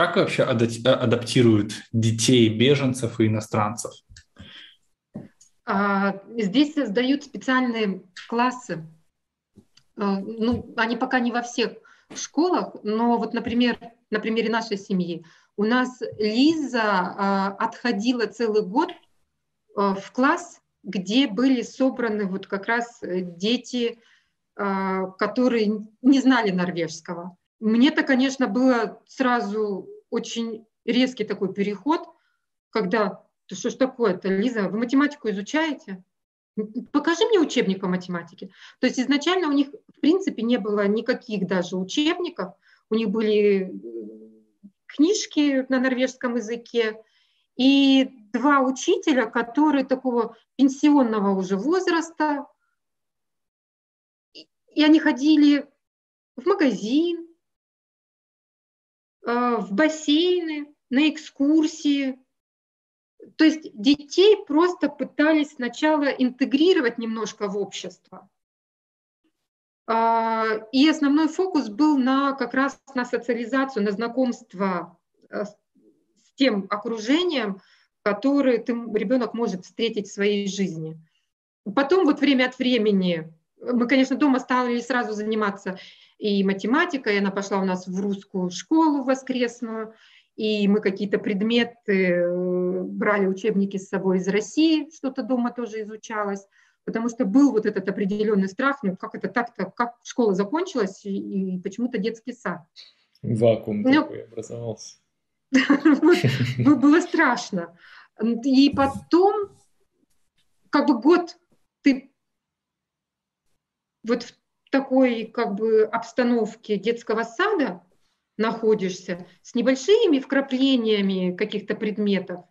Как вообще адаптируют детей беженцев и иностранцев? А, здесь создают специальные классы. А, ну, они пока не во всех школах, но вот, например, на примере нашей семьи, у нас Лиза а, отходила целый год в класс, где были собраны вот как раз дети, которые не знали норвежского. Мне-то, конечно, было сразу очень резкий такой переход, когда, да что ж такое-то, Лиза, вы математику изучаете? Покажи мне учебник по математике. То есть изначально у них, в принципе, не было никаких даже учебников. У них были книжки на норвежском языке, и два учителя, которые такого пенсионного уже возраста, и они ходили в магазин, Э, в бассейны, на экскурсии. То есть детей просто пытались сначала интегрировать немножко в общество. А, и основной фокус был на как раз на социализацию, на знакомство э, с тем окружением, которое ты, ребенок может встретить в своей жизни. Потом вот время от времени мы, конечно, дома стали сразу заниматься и математикой, она пошла у нас в русскую школу воскресную, и мы какие-то предметы э, брали учебники с собой из России, что-то дома тоже изучалось, потому что был вот этот определенный страх, ну как это так-то, как школа закончилась и, и почему-то детский сад. Вакуум ну, такой образовался. Было страшно. И потом, как бы год ты вот такой как бы обстановке детского сада находишься, с небольшими вкраплениями каких-то предметов,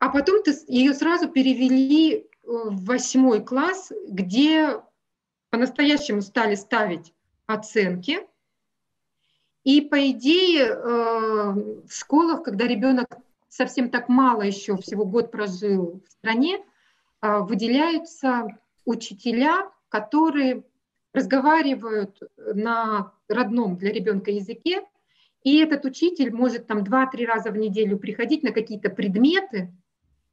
а потом ты, ее сразу перевели э, в восьмой класс, где по-настоящему стали ставить оценки. И по идее э, в школах, когда ребенок совсем так мало еще, всего год прожил в стране, э, выделяются учителя, которые разговаривают на родном для ребенка языке, и этот учитель может там 2-3 раза в неделю приходить на какие-то предметы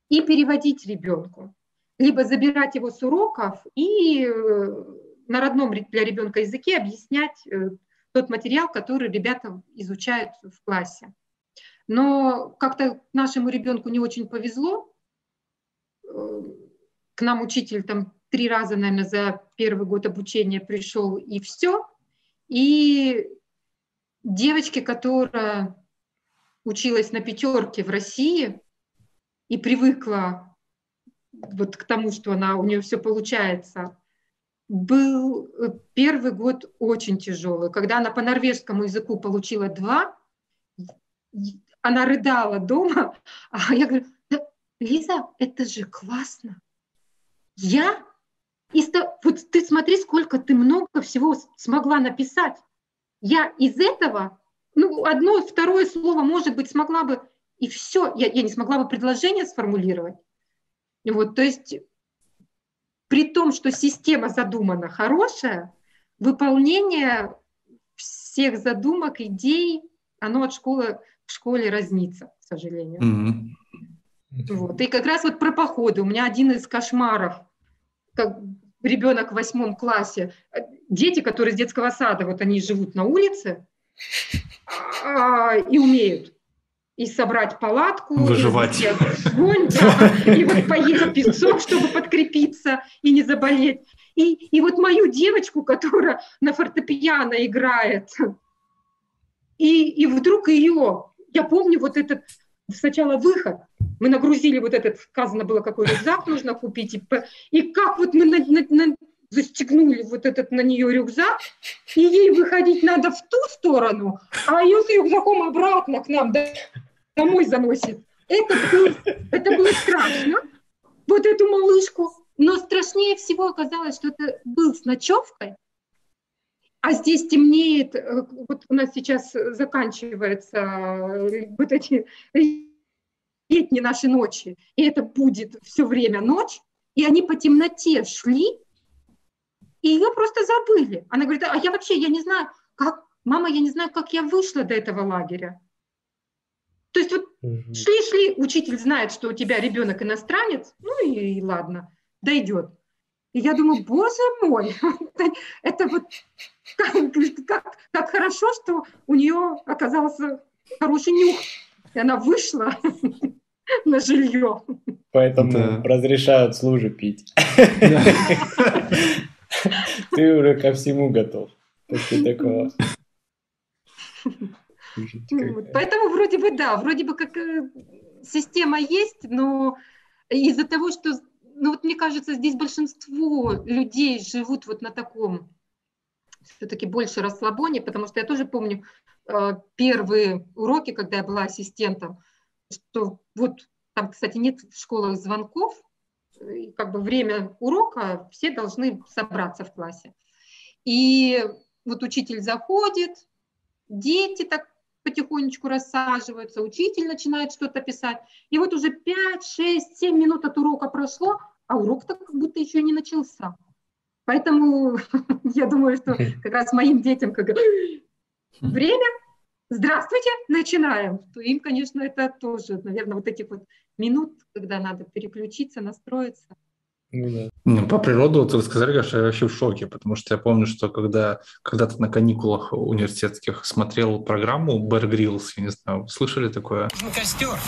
и переводить ребенку. Либо забирать его с уроков и э, на родном для ребенка языке объяснять э, тот материал, который ребята изучают в классе. Но как-то нашему ребенку не очень повезло. Э, к нам учитель там три раза, наверное, за первый год обучения пришел и все. И девочке, которая училась на пятерке в России и привыкла вот к тому, что она, у нее все получается, был первый год очень тяжелый. Когда она по норвежскому языку получила два, она рыдала дома, а я говорю, Лиза, это же классно. Я и вот ты смотри, сколько ты много всего смогла написать. Я из этого, ну, одно, второе слово, может быть, смогла бы, и все, я, я не смогла бы предложение сформулировать. Вот, то есть при том, что система задумана хорошая, выполнение всех задумок, идей, оно от школы к школе разнится, к сожалению. Mm-hmm. Вот. И как раз вот про походы. У меня один из кошмаров как ребенок в восьмом классе, дети, которые с детского сада, вот они живут на улице а, и умеют и собрать палатку, выживать, и, огонь, да, и вот поесть песок, чтобы подкрепиться и не заболеть. И, и вот мою девочку, которая на фортепиано играет, и, и вдруг ее, я помню вот этот сначала выход, мы нагрузили вот этот, сказано было, какой рюкзак нужно купить, и, и как вот мы на, на, на, застегнули вот этот на нее рюкзак, и ей выходить надо в ту сторону, а ее с рюкзаком обратно к нам домой заносит. Это было, это было страшно, вот эту малышку. Но страшнее всего оказалось, что это был с ночевкой, а здесь темнеет, э, вот у нас сейчас заканчивается э, вот эти летние наши ночи, и это будет все время ночь, и они по темноте шли, и ее просто забыли. Она говорит, а я вообще, я не знаю, как, мама, я не знаю, как я вышла до этого лагеря. То есть вот шли-шли, учитель знает, что у тебя ребенок иностранец, ну и, и ладно, дойдет. И я думаю, боже мой, это вот как, как, как хорошо, что у нее оказался хороший нюх, и она вышла на жилье. Поэтому да. разрешают служи пить. Ты уже ко всему готов после такого. Ну поэтому вроде бы да, вроде бы как э, система есть, но из-за того, что, ну вот мне кажется, здесь большинство людей живут вот на таком все-таки больше расслабоне, потому что я тоже помню э, первые уроки, когда я была ассистентом, что вот там, кстати, нет в школах звонков, и как бы время урока все должны собраться в классе. И вот учитель заходит, дети так потихонечку рассаживаются, учитель начинает что-то писать. И вот уже 5, 6, 7 минут от урока прошло, а урок-то как будто еще не начался. Поэтому я думаю, что как раз моим детям как время, здравствуйте, начинаем. То им, конечно, это тоже, наверное, вот этих вот минут, когда надо переключиться, настроиться. Ну, да. По природу, вот вы сказали, конечно, я вообще в шоке, потому что я помню, что когда когда-то на каникулах университетских смотрел программу Bear Grylls, я не знаю, слышали такое? Костер.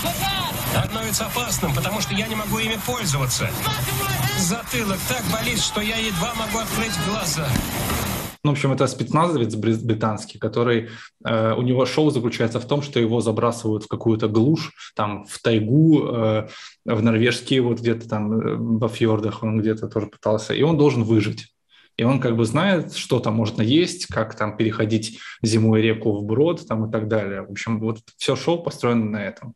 Становится опасным, потому что я не могу ими пользоваться. Затылок так болит, что я едва могу открыть глаза. Ну, в общем, это спецназовец британский, который, э, у него шоу заключается в том, что его забрасывают в какую-то глушь, там, в тайгу, э, в норвежские, вот где-то там, э, во фьордах он где-то тоже пытался, и он должен выжить. И он как бы знает, что там можно есть, как там переходить зимой реку вброд там и так далее. В общем, вот все шоу построено на этом.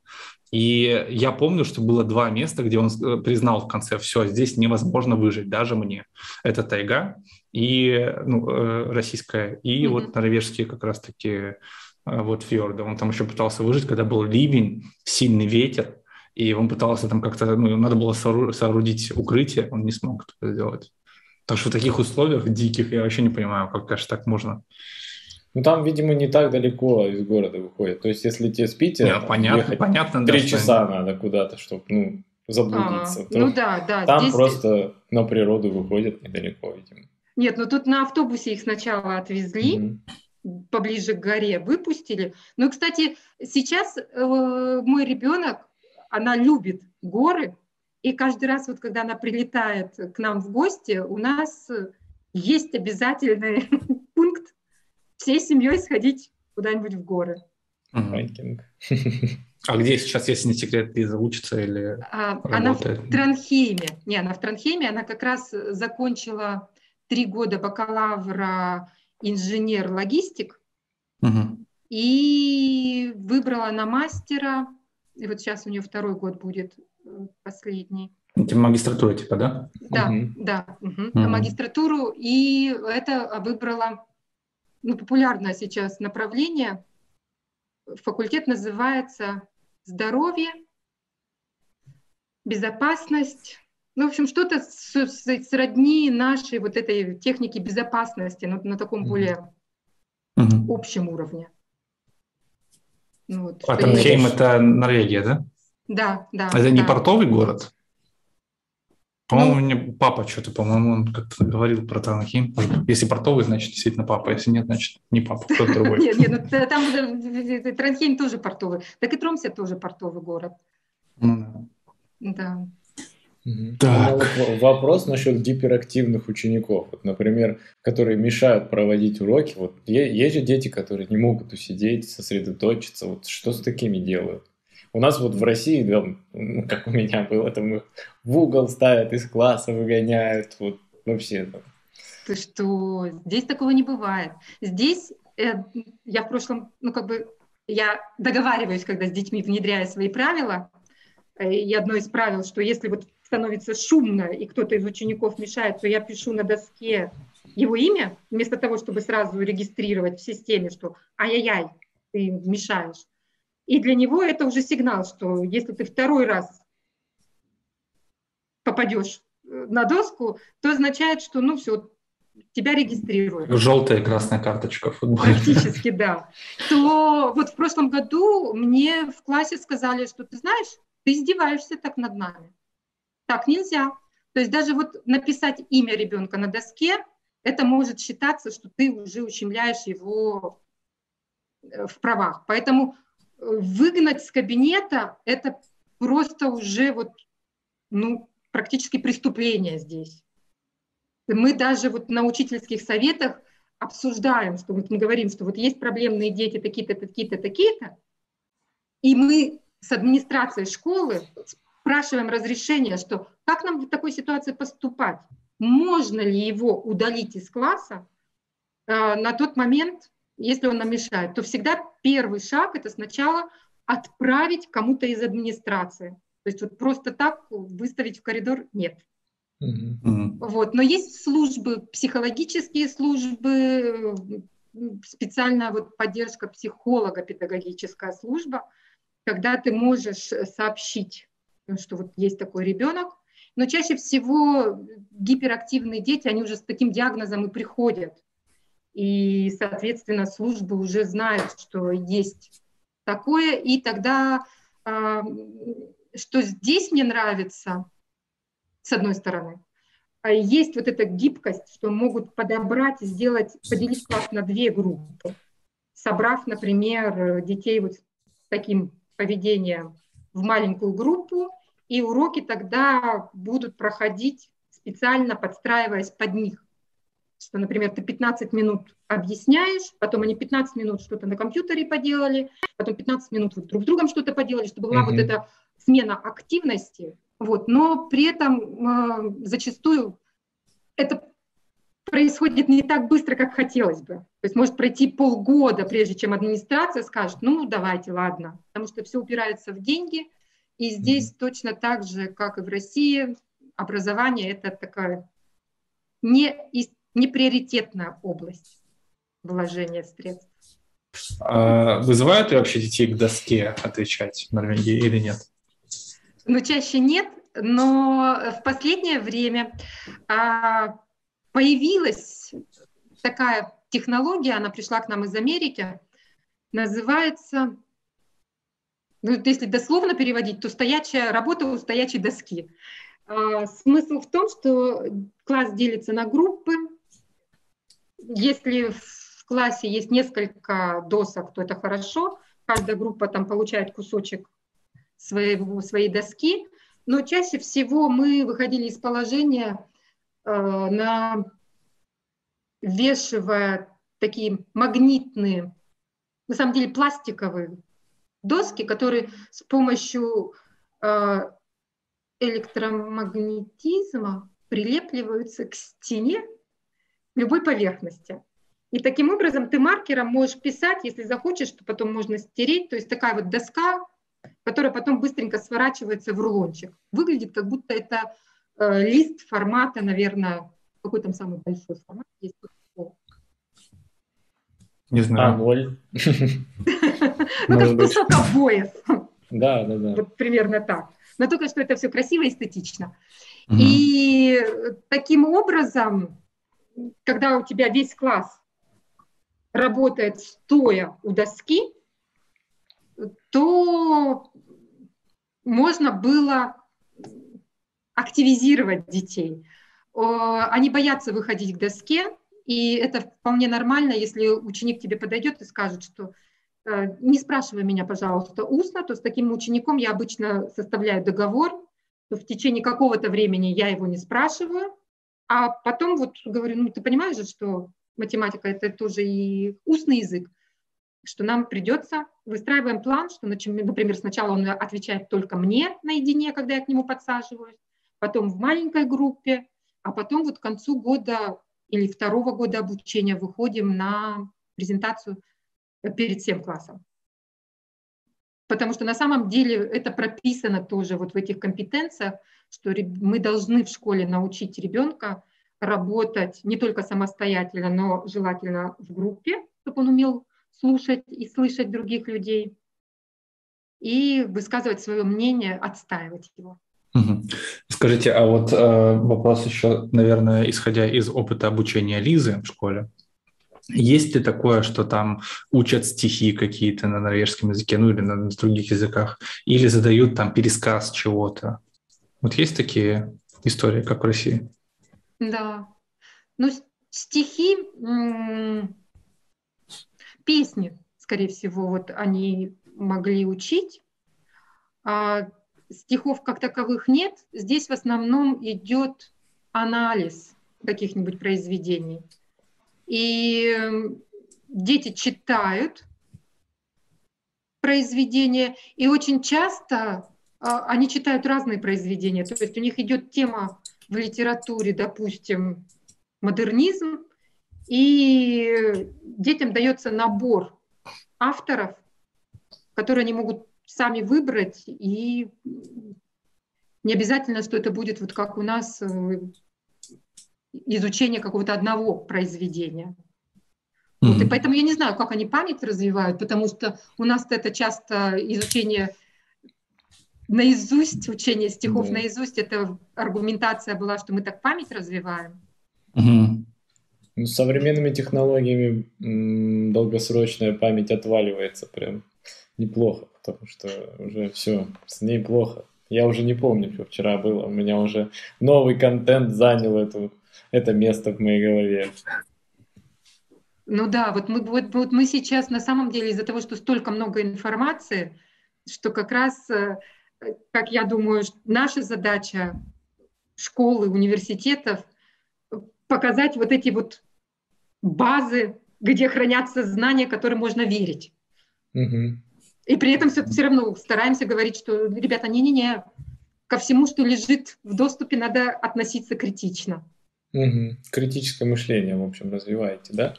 И я помню, что было два места, где он э, признал в конце, все, здесь невозможно выжить, даже мне. Это тайга и ну, э, российская, и mm-hmm. вот норвежские как раз-таки э, вот фьорды. Он там еще пытался выжить, когда был ливень, сильный ветер, и он пытался там как-то, ну, надо было соорудить укрытие, он не смог это сделать. Так что в таких условиях диких я вообще не понимаю, как, конечно, так можно. Ну там, видимо, не так далеко из города выходит. То есть, если тебе спите, Нет, понятно, понятно, три да, часа что... надо куда-то, чтобы ну, заблудиться. А, ну да, да. Там здесь... просто на природу выходит недалеко, видимо. Нет, ну тут на автобусе их сначала отвезли, mm-hmm. поближе к горе, выпустили. Ну, кстати, сейчас э, мой ребенок, она любит горы, и каждый раз, вот когда она прилетает к нам в гости, у нас есть обязательный пункт всей семьей сходить куда-нибудь в горы. Хайкинг. А где сейчас, если не секрет, Лиза учится или а, Она в Транхейме. Не, она в Транхейме, она как раз закончила три года бакалавра инженер-логистик угу. и выбрала на мастера, и вот сейчас у нее второй год будет э, последний. Это магистратура типа, да? Да, угу. да, угу. Угу. магистратуру, и это выбрала ну, популярное сейчас направление. Факультет называется «Здоровье, безопасность». Ну, в общем, что-то сродни нашей вот этой техники безопасности, но на таком более mm-hmm. общем уровне. Ну, вот, а Транхейм – это Норвегия, да? Да, да. Это да. не портовый город? По-моему, ну, мне папа что-то, по-моему, он как-то говорил про Транхим. Если портовый, значит, действительно папа. Если нет, значит, не папа, кто-то другой. Нет, нет, ну, там Транхейм тоже портовый. Так и Тромсе тоже портовый город. Ну да. Так. Вопрос насчет гиперактивных учеников. Вот, например, которые мешают проводить уроки. Вот есть же дети, которые не могут усидеть, сосредоточиться. Вот что с такими делают? У нас вот в России, ну, как у меня было, там их в угол ставят, из класса выгоняют, вот вообще там. Ты что, здесь такого не бывает. Здесь э, я в прошлом, ну как бы, я договариваюсь, когда с детьми внедряю свои правила, э, и одно из правил, что если вот становится шумно, и кто-то из учеников мешает, то я пишу на доске его имя, вместо того, чтобы сразу регистрировать в системе, что ай-яй-яй, ты мешаешь. И для него это уже сигнал, что если ты второй раз попадешь э, на доску, то означает, что ну все, тебя регистрируют. Желтая и красная карточка в футболе. Практически, да. То вот в прошлом году мне в классе сказали, что ты знаешь, ты издеваешься так над нами. Так нельзя. То есть даже вот написать имя ребенка на доске, это может считаться, что ты уже ущемляешь его э, в правах. Поэтому э, выгнать с кабинета – это просто уже вот, ну, практически преступление здесь. Мы даже вот на учительских советах обсуждаем, что вот мы говорим, что вот есть проблемные дети такие-то, такие-то, такие-то, и мы с администрацией школы спрашиваем разрешение, что как нам в такой ситуации поступать? Можно ли его удалить из класса э, на тот момент, если он нам мешает? То всегда первый шаг – это сначала отправить кому-то из администрации. То есть вот просто так выставить в коридор нет. Mm-hmm. Вот. Но есть службы, психологические службы, специальная вот поддержка психолога, педагогическая служба, когда ты можешь сообщить, что вот есть такой ребенок, но чаще всего гиперактивные дети, они уже с таким диагнозом и приходят. И, соответственно, службы уже знают, что есть такое, и тогда, а, что здесь мне нравится, с одной стороны, а есть вот эта гибкость, что могут подобрать, сделать, поделить класс на две группы, собрав, например, детей вот с таким поведением в маленькую группу, и уроки тогда будут проходить специально подстраиваясь под них что, например, ты 15 минут объясняешь, потом они 15 минут что-то на компьютере поделали, потом 15 минут вот друг с другом что-то поделали, чтобы была mm-hmm. вот эта смена активности, вот, но при этом э, зачастую это происходит не так быстро, как хотелось бы. То есть может пройти полгода, прежде чем администрация скажет, ну давайте, ладно, потому что все упирается в деньги, и здесь mm-hmm. точно так же, как и в России, образование это такая не неприоритетная область вложения средств. А вызывают ли вообще детей к доске отвечать в Норвегии или нет? Ну, чаще нет, но в последнее время а, появилась такая технология, она пришла к нам из Америки, называется, ну, если дословно переводить, то стоячая работа у стоячей доски. А, смысл в том, что класс делится на группы, если в классе есть несколько досок, то это хорошо. Каждая группа там получает кусочек своего, своей доски. Но чаще всего мы выходили из положения э, на вешивая такие магнитные, на самом деле пластиковые доски, которые с помощью э, электромагнетизма прилепливаются к стене любой поверхности. И таким образом ты маркером можешь писать, если захочешь, что потом можно стереть. То есть такая вот доска, которая потом быстренько сворачивается в рулончик. Выглядит, как будто это э, лист формата, наверное, какой там самый большой формат есть. Не знаю. А0. Ну, как кусок обоев. Да, да, да. Вот примерно так. Но только что это все красиво и эстетично. И таким образом когда у тебя весь класс работает стоя у доски, то можно было активизировать детей. Они боятся выходить к доске, и это вполне нормально, если ученик тебе подойдет и скажет, что э, не спрашивай меня, пожалуйста, устно, то с таким учеником я обычно составляю договор, то в течение какого-то времени я его не спрашиваю, а потом вот говорю, ну ты понимаешь же, что математика это тоже и устный язык, что нам придется, выстраиваем план, что, например, сначала он отвечает только мне наедине, когда я к нему подсаживаюсь, потом в маленькой группе, а потом вот к концу года или второго года обучения выходим на презентацию перед всем классом. Потому что на самом деле это прописано тоже вот в этих компетенциях, что мы должны в школе научить ребенка работать не только самостоятельно, но желательно в группе, чтобы он умел слушать и слышать других людей, и высказывать свое мнение, отстаивать его. Скажите, а вот э, вопрос еще, наверное, исходя из опыта обучения Лизы в школе. Есть ли такое, что там учат стихи какие-то на норвежском языке, ну или на других языках, или задают там пересказ чего-то? Вот есть такие истории, как в России? Да. Ну, стихи, песни, скорее всего, вот они могли учить. А стихов как таковых нет. Здесь в основном идет анализ каких-нибудь произведений. И дети читают произведения, и очень часто а, они читают разные произведения. То есть у них идет тема в литературе, допустим, модернизм, и детям дается набор авторов, которые они могут сами выбрать, и не обязательно, что это будет вот как у нас э, изучение какого-то одного произведения. Mm-hmm. Вот, и поэтому я не знаю, как они память развивают, потому что у нас это часто изучение наизусть, учение стихов mm-hmm. наизусть, это аргументация была, что мы так память развиваем. Mm-hmm. Ну, с современными технологиями м- долгосрочная память отваливается прям неплохо, потому что уже все, с ней плохо. Я уже не помню, что вчера было. У меня уже новый контент занял эту, это место в моей голове. Ну да, вот мы, вот, вот мы сейчас на самом деле из-за того, что столько много информации, что как раз, э, как я думаю, наша задача школы, университетов показать вот эти вот базы, где хранятся знания, которым можно верить. Угу. И при этом все, все равно стараемся говорить, что, ребята, не-не-не, ко всему, что лежит в доступе, надо относиться критично. Угу. Критическое мышление, в общем, развиваете, да?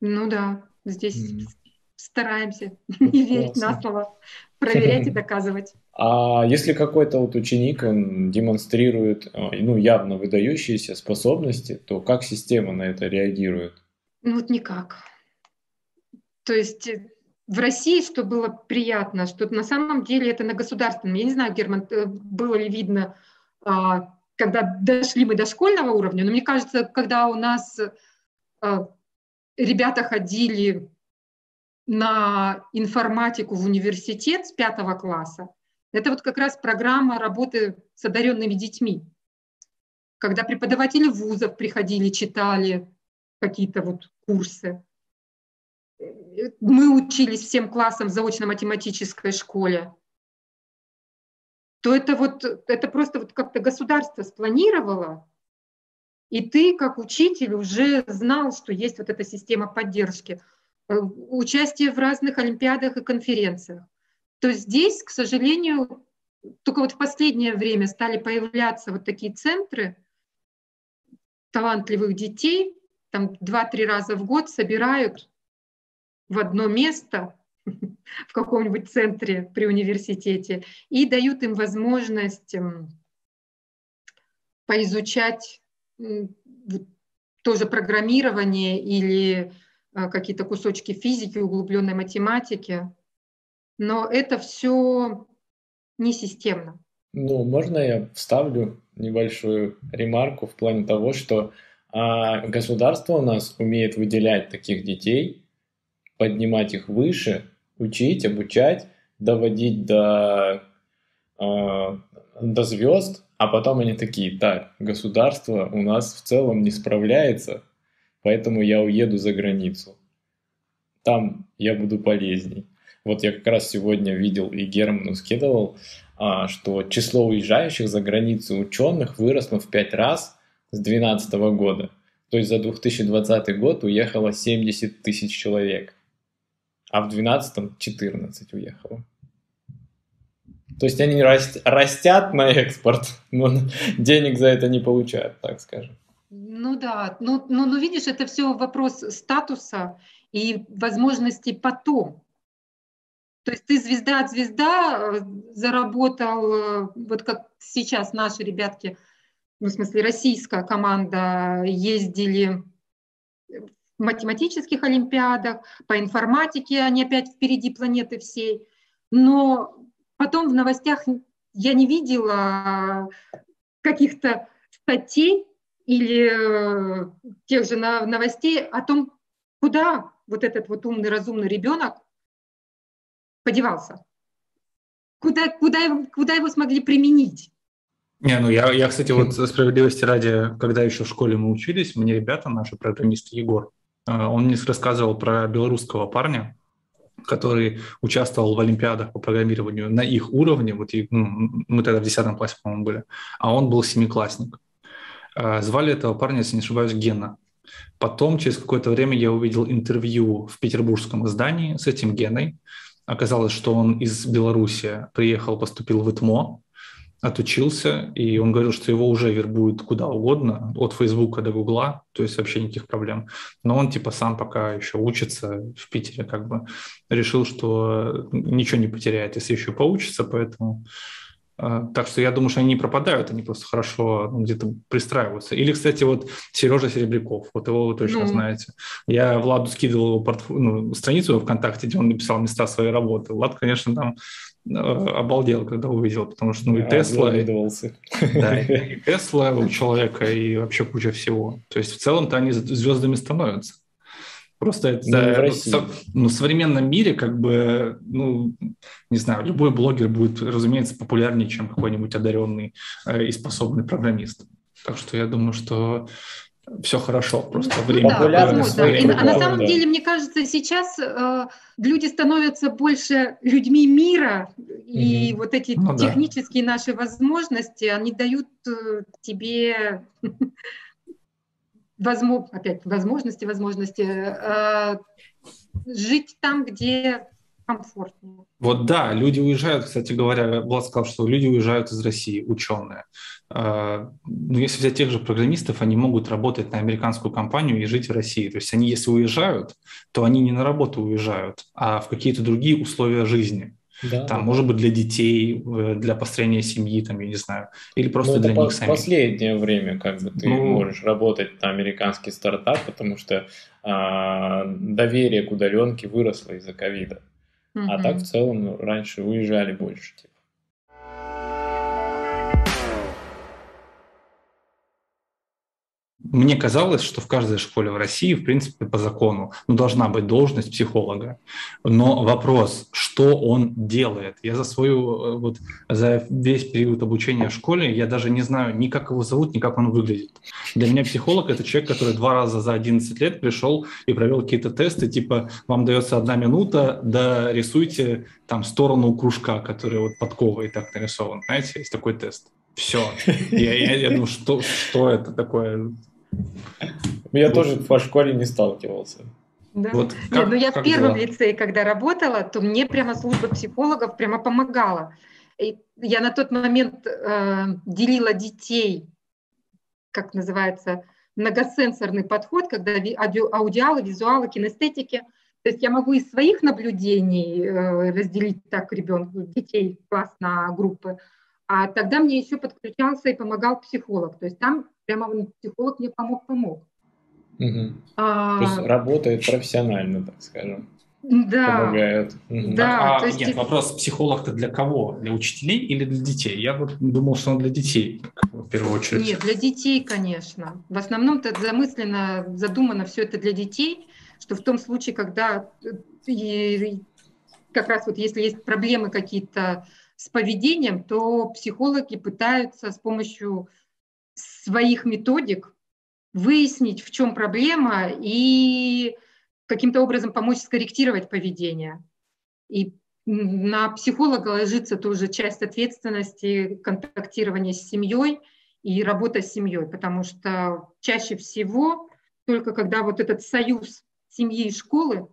Ну да, здесь угу. стараемся ну, не верить на слово, проверять и доказывать. А если какой-то вот ученик, он демонстрирует, а, ну, явно выдающиеся способности, то как система на это реагирует? Ну вот никак. То есть э, в России, что было приятно, что на самом деле это на государственном, я не знаю, Герман, э, было ли видно, а, когда дошли мы до школьного уровня, но мне кажется, когда у нас а, ребята ходили на информатику в университет с пятого класса, это вот как раз программа работы с одаренными детьми. Когда преподаватели вузов приходили, читали какие-то вот курсы мы учились всем классам в заочно-математической школе, то это вот это просто вот как-то государство спланировало, и ты как учитель уже знал, что есть вот эта система поддержки, э, участие в разных олимпиадах и конференциях. То здесь, к сожалению, только вот в последнее время стали появляться вот такие центры талантливых детей, там два-три раза в год собирают в одно место в каком-нибудь центре при университете и дают им возможность эм, поизучать тоже программирование или э, какие-то кусочки физики, углубленной математики. Но это все не системно. Ну, можно я вставлю небольшую ремарку в плане того, что а, государство у нас умеет выделять таких детей поднимать их выше, учить, обучать, доводить до, э, до звезд, а потом они такие, так, государство у нас в целом не справляется, поэтому я уеду за границу. Там я буду полезней. Вот я как раз сегодня видел и Герману скидывал, а, что число уезжающих за границу ученых выросло в пять раз с 2012 года. То есть за 2020 год уехало 70 тысяч человек а в 12-м 14 уехало. То есть они растят на экспорт, но денег за это не получают, так скажем. Ну да, ну, ну, ну видишь, это все вопрос статуса и возможностей потом. То есть ты звезда от звезда, э, заработал, э, вот как сейчас наши ребятки, ну, в смысле российская команда ездили в математических олимпиадах, по информатике они опять впереди планеты всей. Но потом в новостях я не видела каких-то статей или тех же новостей о том, куда вот этот вот умный, разумный ребенок подевался. Куда, куда, куда его смогли применить? Не, ну я, я, кстати, вот справедливости ради, когда еще в школе мы учились, мне ребята, наши программисты Егор, э, он мне рассказывал про белорусского парня, который участвовал в олимпиадах по программированию на их уровне, вот и, ну, мы тогда в 10 классе, по-моему, были, а он был семиклассник. Э, звали этого парня, если не ошибаюсь, Гена. Потом, через какое-то время, я увидел интервью в петербургском издании с этим Геной. Оказалось, что он из Беларуси приехал, поступил в ИТМО, отучился, и он говорил, что его уже вербуют куда угодно, от Фейсбука до Гугла, то есть вообще никаких проблем. Но он типа сам пока еще учится в Питере, как бы решил, что ничего не потеряет, если еще поучится, поэтому а, так что я думаю, что они не пропадают, они просто хорошо ну, где-то пристраиваются. Или, кстати, вот Сережа Серебряков, вот его вы точно ну. знаете. Я Владу скидывал его портф... ну, страницу ВКонтакте, где он написал места своей работы. Влад, конечно, там э, обалдел, когда увидел, потому что ну и Тесла, и, да, и Тесла у человека, и вообще куча всего. То есть в целом-то они звездами становятся. Просто это ну, в, со, ну, в современном мире, как бы, ну, не знаю, любой блогер будет, разумеется, популярнее, чем какой-нибудь одаренный э, и способный программист. Так что я думаю, что все хорошо, просто ну, время. Да, возможно. И, а на самом да. деле, мне кажется, сейчас э, люди становятся больше людьми мира, и угу. вот эти ну, технические да. наши возможности, они дают э, тебе возможно, опять возможности, возможности э, жить там, где комфортнее. Вот да, люди уезжают, кстати говоря, Влад сказал, что люди уезжают из России, ученые. Но ну, если взять тех же программистов, они могут работать на американскую компанию и жить в России. То есть они, если уезжают, то они не на работу уезжают, а в какие-то другие условия жизни. Да, там, да. может быть, для детей, э, для построения семьи, там, я не знаю, или просто ну, для них самих. Последнее время, как бы, ты ну, можешь работать на американский стартап, потому что а, доверие к удаленке выросло из-за ковида. Угу. А так, в целом, ну, раньше уезжали больше, типа. Мне казалось, что в каждой школе в России, в принципе, по закону ну, должна быть должность психолога. Но вопрос, что он делает? Я за свою, э, вот за весь период обучения в школе, я даже не знаю ни как его зовут, ни как он выглядит. Для меня психолог – это человек, который два раза за 11 лет пришел и провел какие-то тесты, типа вам дается одна минута, да рисуйте там сторону кружка, который вот подковой так нарисован. Знаете, есть такой тест. Все. Я, я, я думаю, что, что это такое? Я тоже по школе не сталкивался. Да. Вот как, Нет, ну я в первом дела? лицее, когда работала, то мне прямо служба психологов прямо помогала. И я на тот момент э, делила детей, как называется, многосенсорный подход, когда аудио, аудиалы, визуалы, кинестетики. То есть я могу из своих наблюдений э, разделить так ребенку, детей класс на группы, а тогда мне еще подключался и помогал психолог. То есть там прямо психолог мне помог-помог. Угу. А... То есть работает профессионально, так скажем. Да. Помогает. Да. А, то есть... Нет, вопрос, психолог-то для кого? Для учителей или для детей? Я вот думал, что он для детей, в первую очередь. Нет, для детей, конечно. В основном-то замысленно, задумано все это для детей, что в том случае, когда и как раз вот если есть проблемы какие-то с поведением, то психологи пытаются с помощью своих методик выяснить, в чем проблема и каким-то образом помочь скорректировать поведение. И на психолога ложится тоже часть ответственности контактирования с семьей и работа с семьей, потому что чаще всего только когда вот этот союз семьи и школы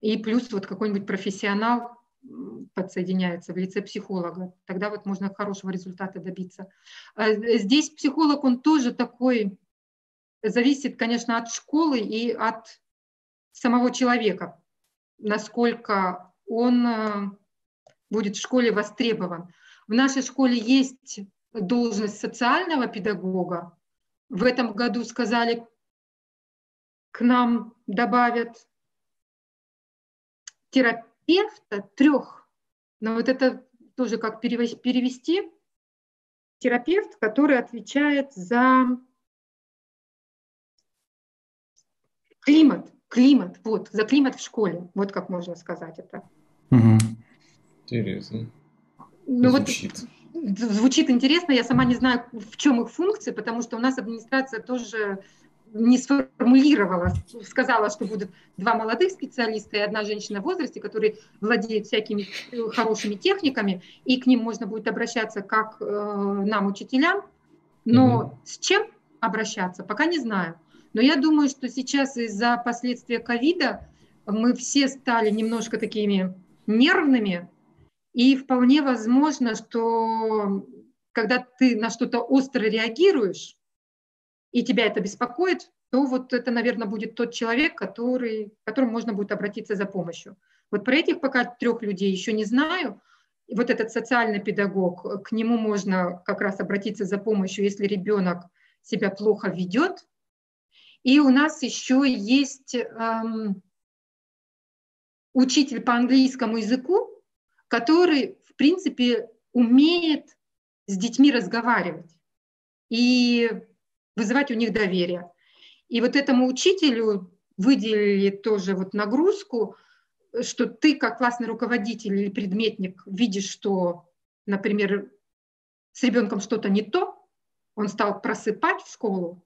и плюс вот какой-нибудь профессионал подсоединяется в лице психолога. Тогда вот можно хорошего результата добиться. А, здесь психолог, он тоже такой, зависит, конечно, от школы и от самого человека, насколько он э, будет в школе востребован. В нашей школе есть должность социального педагога. В этом году сказали, к нам добавят терапевта, терапевта трех. Но вот это тоже как перевести, терапевт, который отвечает за климат, климат, вот, за климат в школе, вот как можно сказать это. Угу. Интересно. Ну, Звучит. Вот, звучит интересно, я сама не знаю, в чем их функции, потому что у нас администрация тоже не сформулировала, сказала, что будут два молодых специалиста и одна женщина в возрасте, которые владеют всякими э, хорошими техниками, и к ним можно будет обращаться как э, нам, учителям, но угу. с чем обращаться, пока не знаю. Но я думаю, что сейчас из-за последствия ковида мы все стали немножко такими нервными, и вполне возможно, что когда ты на что-то остро реагируешь, и тебя это беспокоит, то вот это, наверное, будет тот человек, который, к которому можно будет обратиться за помощью. Вот про этих пока трех людей еще не знаю. И вот этот социальный педагог, к нему можно как раз обратиться за помощью, если ребенок себя плохо ведет. И у нас еще есть эм, учитель по английскому языку, который, в принципе, умеет с детьми разговаривать. И вызывать у них доверие. И вот этому учителю выделили тоже вот нагрузку, что ты как классный руководитель или предметник видишь, что, например, с ребенком что-то не то, он стал просыпать в школу,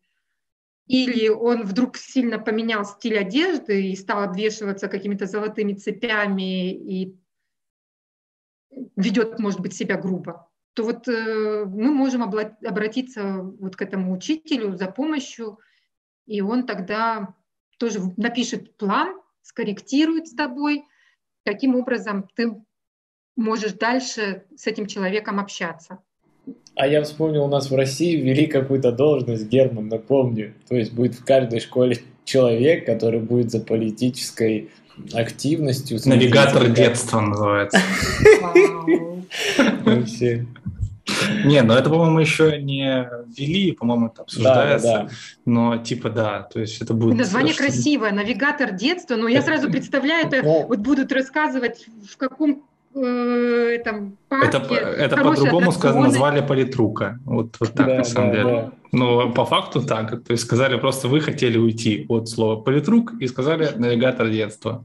или он вдруг сильно поменял стиль одежды и стал обвешиваться какими-то золотыми цепями и ведет, может быть, себя грубо то вот э, мы можем обратиться вот к этому учителю за помощью, и он тогда тоже напишет план, скорректирует с тобой, каким образом ты можешь дальше с этим человеком общаться. А я вспомнил, у нас в России ввели какую-то должность, Герман, напомню. То есть будет в каждой школе человек, который будет за политической активностью. Навигатор детства называется. Вообще. Не, ну это, по-моему, еще не ввели, по-моему, это обсуждается. Да, да. Но типа да, то есть это будет... Название красивое, навигатор детства, но я сразу представляю, это ну, вот будут рассказывать, в каком э, этом парке. Это, это по-другому сказано, назвали политрука. Вот, вот так, да, на самом да, деле. Да. Но по факту так. То есть сказали просто, вы хотели уйти от слова политрук и сказали навигатор детства.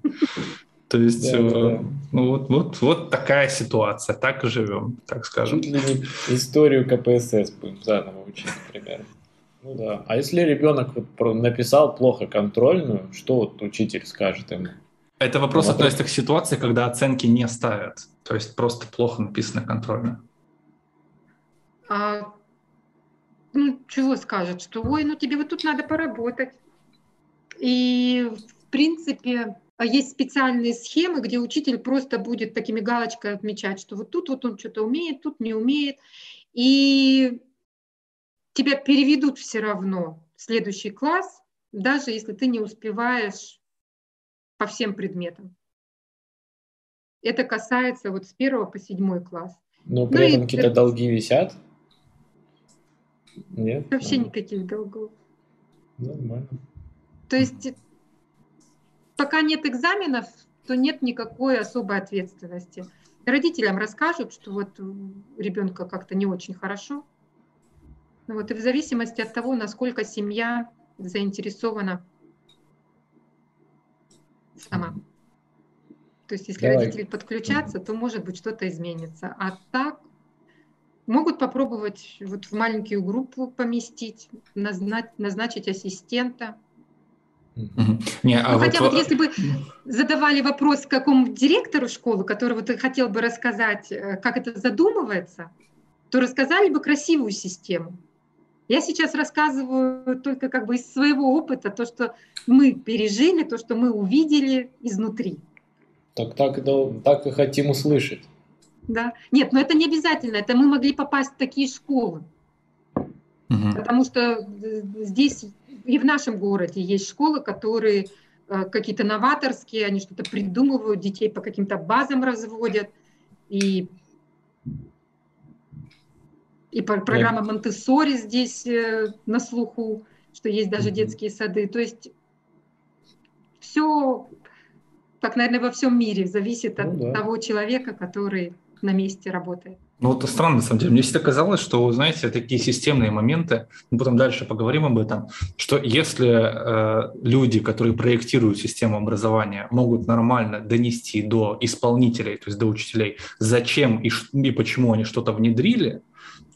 То есть, да, э, да. ну вот, вот, вот такая ситуация, так и живем, так скажем. Чуть ли не историю КПСС будем заново учить, например. Ну да. А если ребенок вот написал плохо контрольную, что вот учитель скажет ему? Это вопрос ну, относится к ситуации, когда оценки не ставят. То есть просто плохо написано контрольно. А, ну, чего скажет? Что, ой, ну тебе вот тут надо поработать. И, в принципе, есть специальные схемы, где учитель просто будет такими галочками отмечать, что вот тут вот он что-то умеет, тут не умеет. И тебя переведут все равно в следующий класс, даже если ты не успеваешь по всем предметам. Это касается вот с первого по седьмой класс. Но при ну этом какие-то долги висят? Нет? Вообще никаких долгов. Нормально. То есть пока нет экзаменов, то нет никакой особой ответственности. Родителям расскажут, что вот ребенка как-то не очень хорошо. Ну вот, и в зависимости от того, насколько семья заинтересована сама. То есть если Давай. родители подключатся, то может быть что-то изменится. А так могут попробовать вот в маленькую группу поместить, назначить, назначить ассистента, не, а ну, вот... Хотя вот если бы задавали вопрос какому директору школы, который вот хотел бы рассказать, э, как это задумывается, то рассказали бы красивую систему. Я сейчас рассказываю только как бы из своего опыта, то, что мы пережили, то, что мы увидели изнутри. Так, так, так и хотим услышать. Да. Нет, но это не обязательно. Это мы могли попасть в такие школы. Угу. Потому что э, здесь и в нашем городе есть школы, которые э, какие-то новаторские, они что-то придумывают, детей по каким-то базам разводят. И, и программа Монтессори здесь э, на слуху, что есть даже детские сады. То есть все, так, наверное, во всем мире зависит от ну, да. того человека, который на месте работает. Ну, это странно, на самом деле. Мне всегда казалось, что, знаете, такие системные моменты, мы потом дальше поговорим об этом, что если э, люди, которые проектируют систему образования, могут нормально донести до исполнителей, то есть до учителей, зачем и, и почему они что-то внедрили,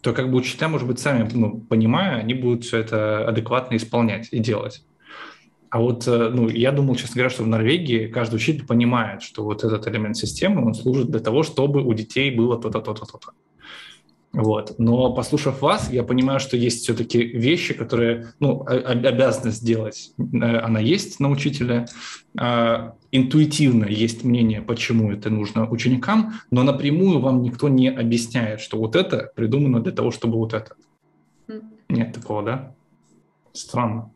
то как бы учителя, может быть, сами, ну, понимая, они будут все это адекватно исполнять и делать. А вот, э, ну, я думал, честно говоря, что в Норвегии каждый учитель понимает, что вот этот элемент системы, он служит для того, чтобы у детей было то-то, то-то, то-то. Вот. Но послушав вас, я понимаю, что есть все-таки вещи, которые, ну, обязанность сделать, э, она есть на учителя. А, интуитивно есть мнение, почему это нужно ученикам, но напрямую вам никто не объясняет, что вот это придумано для того, чтобы вот это. Нет такого, да? Странно.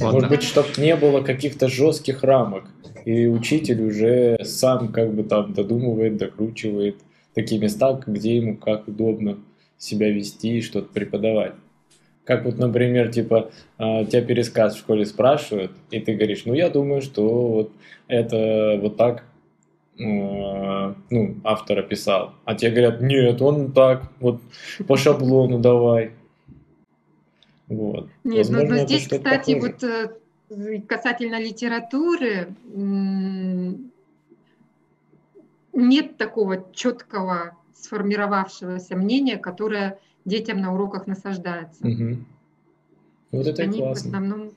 Ладно. Может быть, чтобы не было каких-то жестких рамок, и учитель уже сам как бы там додумывает, докручивает такие места, где ему как удобно себя вести и что-то преподавать. Как вот, например, типа, а, тебя пересказ в школе спрашивают, и ты говоришь, ну, я думаю, что вот это вот так а, ну, автор описал. А тебе говорят, нет, он так, вот по шаблону давай. Вот. Нет, ну, Возможно, но здесь, кстати, похоже. вот э, касательно литературы, нет такого четкого сформировавшегося мнения, которое детям на уроках насаждается. Угу. Вот это Они классно. в основном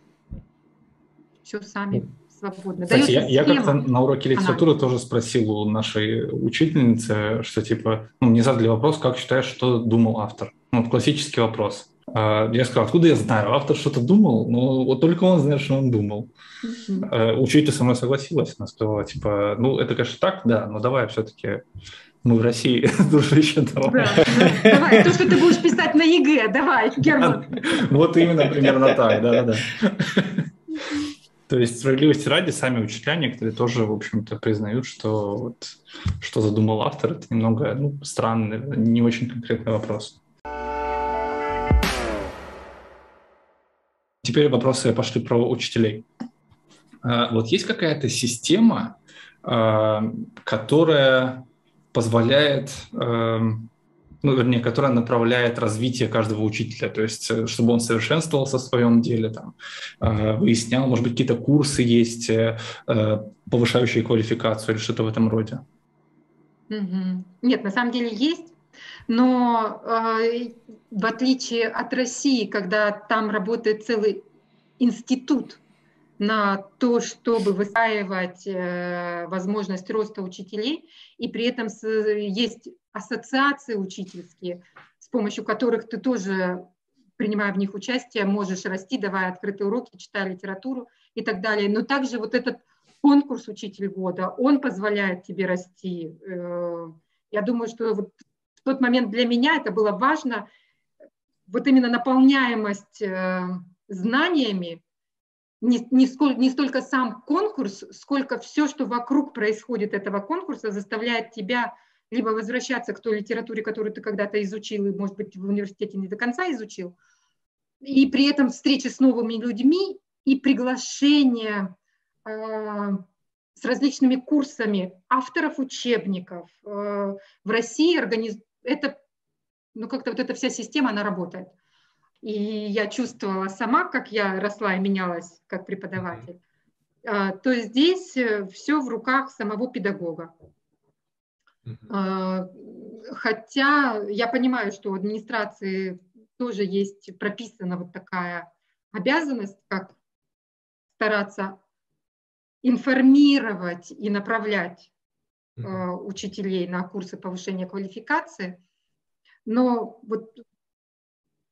все сами свободно. Кстати, я, я как-то на уроке литературы Она... тоже спросил у нашей учительницы, что типа, ну, мне задали вопрос, как считаешь, что думал автор? Ну, классический вопрос. А, я сказал, откуда я знаю? Автор что-то думал, но вот только он знает, что он думал. Mm-hmm. Учитель со мной согласилась, она сказала, типа, ну, это, конечно, так, да, но давай все-таки мы в России, дружище, давай. Да, да. Давай, то, что ты будешь писать на ЕГЭ, давай, Герман. Вот именно примерно так, да-да-да. То есть, справедливости ради, сами учителя некоторые тоже, в общем-то, признают, что вот, что задумал автор, это немного ну, странный, не очень конкретный вопрос. Теперь вопросы пошли про учителей. А, вот есть какая-то система, а, которая позволяет, а, ну, вернее, которая направляет развитие каждого учителя, то есть э, чтобы он совершенствовался в своем деле, там, выяснял, может быть, какие-то курсы есть, э, повышающие квалификацию или что-то в этом роде. Нет, на самом деле есть. Но э, в отличие от России, когда там работает целый институт на то, чтобы выстраивать э, возможность роста учителей, и при этом с, есть ассоциации учительские, с помощью которых ты тоже, принимая в них участие, можешь расти, давая открытые уроки, читая литературу и так далее. Но также вот этот конкурс «Учитель года», он позволяет тебе расти. Э, я думаю, что вот в тот момент для меня это было важно, вот именно наполняемость э, знаниями, не, не, сколько, не столько сам конкурс, сколько все, что вокруг происходит этого конкурса, заставляет тебя либо возвращаться к той литературе, которую ты когда-то изучил, и, может быть, в университете не до конца изучил, и при этом встречи с новыми людьми и приглашение э, с различными курсами авторов учебников. Э, в России организ... это, ну как-то вот эта вся система, она работает. И я чувствовала сама, как я росла и менялась как преподаватель, э, то здесь э, все в руках самого педагога. Хотя я понимаю, что у администрации тоже есть прописана вот такая обязанность, как стараться информировать и направлять учителей на курсы повышения квалификации. Но вот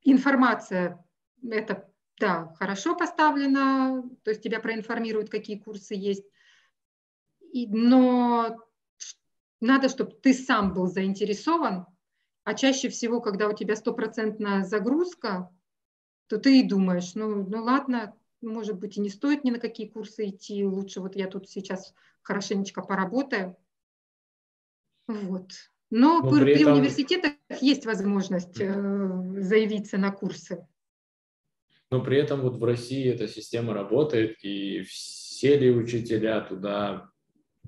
информация это да, хорошо поставлена, то есть тебя проинформируют, какие курсы есть. И, но надо, чтобы ты сам был заинтересован, а чаще всего, когда у тебя стопроцентная загрузка, то ты и думаешь, ну, ну ладно, может быть, и не стоит ни на какие курсы идти, лучше вот я тут сейчас хорошенечко поработаю. Вот. Но, Но при, при этом... университетах есть возможность э, заявиться на курсы. Но при этом вот в России эта система работает, и все ли учителя туда,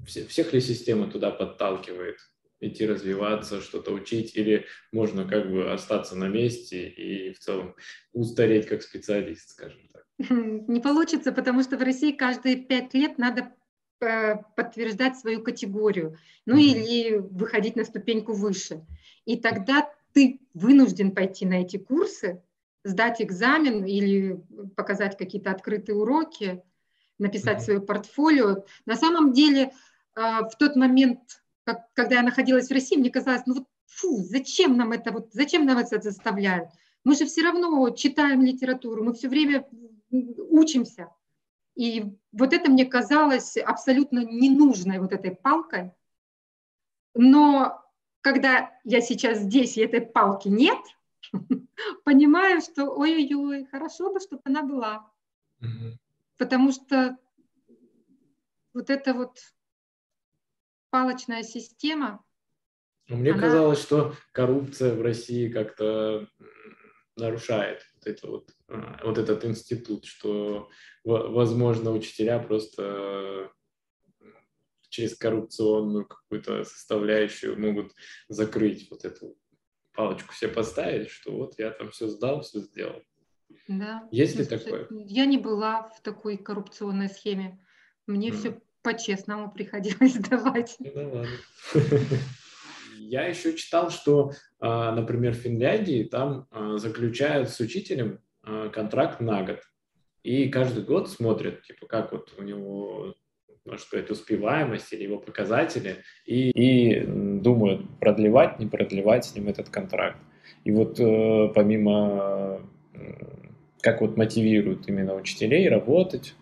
все, всех ли система туда подталкивает идти развиваться, что-то учить, или можно как бы остаться на месте и в целом устареть как специалист, скажем так? Не получится, потому что в России каждые пять лет надо подтверждать свою категорию, ну mm-hmm. или выходить на ступеньку выше. И тогда ты вынужден пойти на эти курсы, сдать экзамен или показать какие-то открытые уроки, написать mm-hmm. свое портфолио. На самом деле, э, в тот момент, как, когда я находилась в России, мне казалось, ну вот фу, зачем нам это, вот, зачем нам это заставляют? Мы же все равно читаем литературу, мы все время учимся. И вот это мне казалось абсолютно ненужной вот этой палкой. Но когда я сейчас здесь, и этой палки нет, понимаю, что ой-ой-ой, хорошо бы, чтобы она была. Потому что вот эта вот палочная система. Мне она... казалось, что коррупция в России как-то нарушает вот, это вот, а, вот этот институт, что, возможно, учителя просто через коррупционную какую-то составляющую могут закрыть вот эту палочку себе поставить, что вот я там все сдал, все сделал. Да. Есть ли такое? Я не была в такой коррупционной схеме. Мне mm. все по-честному приходилось сдавать. Ну, да ладно. Я еще читал, что, а, например, в Финляндии там а, заключают с учителем контракт на год. И каждый год смотрят, типа, как вот у него можно сказать, успеваемость или его показатели, и, и думают, продлевать, не продлевать с ним этот контракт. И вот э, помимо, как вот мотивируют именно учителей работать,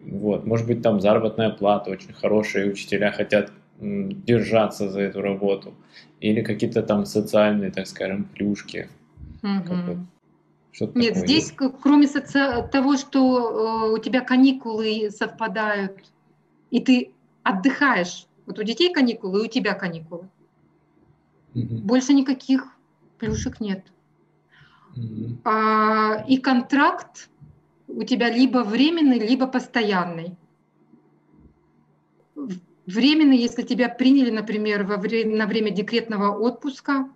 вот, может быть, там заработная плата очень хорошая, и учителя хотят держаться за эту работу, или какие-то там социальные, так скажем, плюшки. Угу. Что Нет, здесь, есть? кроме соци... того, что э, у тебя каникулы совпадают, и ты отдыхаешь, вот у детей каникулы, и у тебя каникулы, угу. больше никаких плюшек нет. Угу. А, и контракт у тебя либо временный, либо постоянный. Временно, если тебя приняли, например, во время, на время декретного отпуска,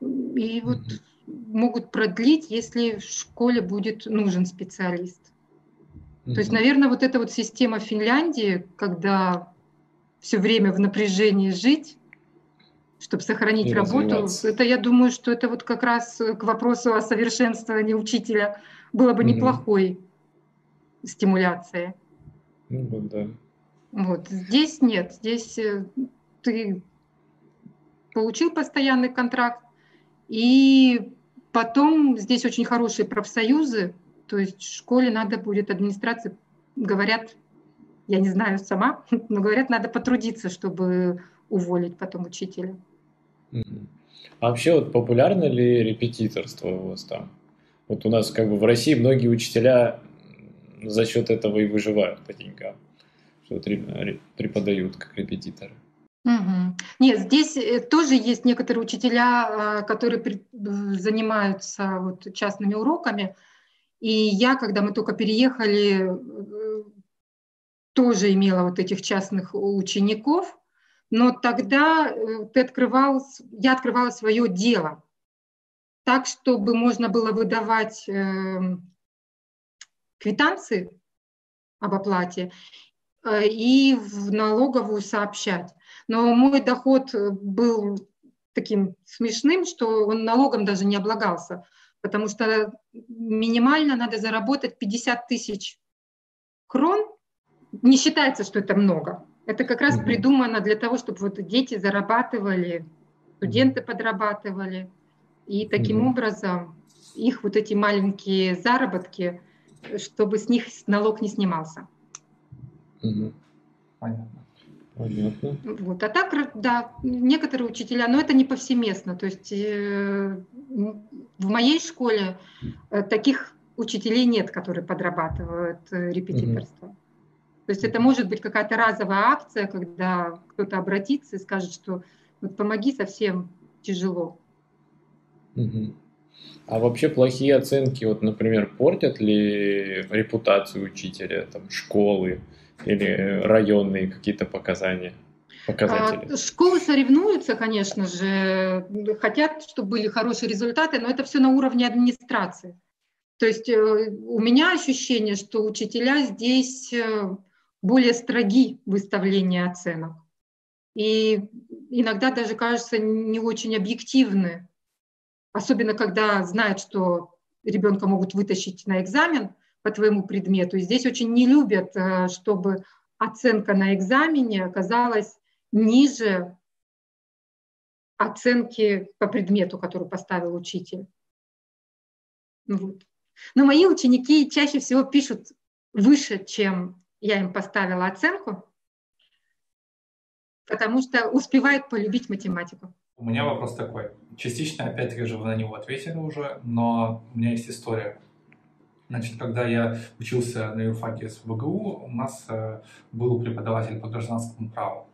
и вот mm-hmm. Могут продлить, если в школе будет нужен специалист. Mm-hmm. То есть, наверное, вот эта вот система Финляндии, когда все время в напряжении жить, чтобы сохранить и работу, это я думаю, что это вот как раз к вопросу о совершенствовании учителя было бы mm-hmm. неплохой стимуляцией. Ну да. Вот. Здесь нет. Здесь э, ты получил постоянный контракт, и потом здесь очень хорошие профсоюзы, то есть в школе надо будет администрации, говорят, я не знаю сама, но говорят, надо потрудиться, чтобы уволить потом учителя. А вообще вот популярно ли репетиторство у вас там? Вот у нас как бы в России многие учителя за счет этого и выживают по деньгам, что преподают как репетиторы. Угу. Нет, здесь э, тоже есть некоторые учителя, а, которые занимаются вот частными уроками. И я, когда мы только переехали, э, тоже имела вот этих частных учеников, но тогда э, ты открывал, я открывала свое дело так, чтобы можно было выдавать эм, квитанции об оплате э, и в налоговую сообщать. Но мой доход э, был таким смешным, что он налогом даже не облагался, потому что минимально надо заработать 50 тысяч крон. Не считается, что это много. Это как раз придумано для того, чтобы вот дети зарабатывали, студенты подрабатывали. И таким образом их вот эти маленькие заработки – чтобы с них налог не снимался. Понятно. Понятно. Вот. А так, да, некоторые учителя, но это не повсеместно. То есть э, в моей школе э, таких учителей нет, которые подрабатывают э, репетиторство. Угу. То есть это может быть какая-то разовая акция, когда кто-то обратится и скажет, что вот помоги, совсем тяжело. Угу. А вообще плохие оценки, вот, например, портят ли репутацию учителя, там, школы или районные какие-то показания? показатели? А, школы соревнуются, конечно же, хотят, чтобы были хорошие результаты, но это все на уровне администрации. То есть э, у меня ощущение, что учителя здесь э, более строги в выставлении оценок. И иногда даже кажется не очень объективны. Особенно когда знают, что ребенка могут вытащить на экзамен по твоему предмету. И здесь очень не любят, э, чтобы оценка на экзамене оказалась ниже оценки по предмету, который поставил учитель. Вот. Но мои ученики чаще всего пишут выше, чем я им поставила оценку, потому что успевают полюбить математику. У меня вопрос такой. Частично, опять-таки же, вы на него ответили уже, но у меня есть история. Значит, когда я учился на юрфаке с ВГУ, у нас э, был преподаватель по гражданскому праву.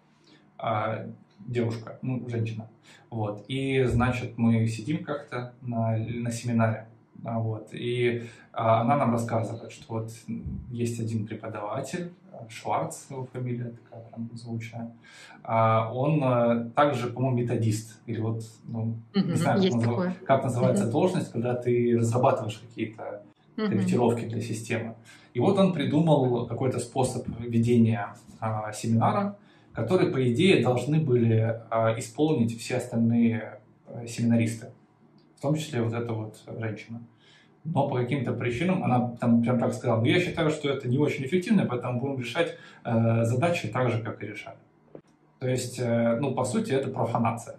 Э, девушка, ну, женщина. Вот. И, значит, мы сидим как-то на, на семинаре. А, вот. И а, она нам рассказывает, что вот есть один преподаватель, Шварц, его фамилия такая прям звучная. А, он а, также, по-моему, методист. Или вот, ну, не знаю, как, назов... как называется должность, когда ты разрабатываешь какие-то. Корректировки для системы. И вот он придумал какой-то способ ведения а, семинара, который, по идее, должны были а, исполнить все остальные а, семинаристы в том числе вот эта вот женщина. Но по каким-то причинам она там прям так сказала, ну я считаю, что это не очень эффективно, поэтому будем решать э, задачи так же, как и решали. То есть, э, ну, по сути, это профанация,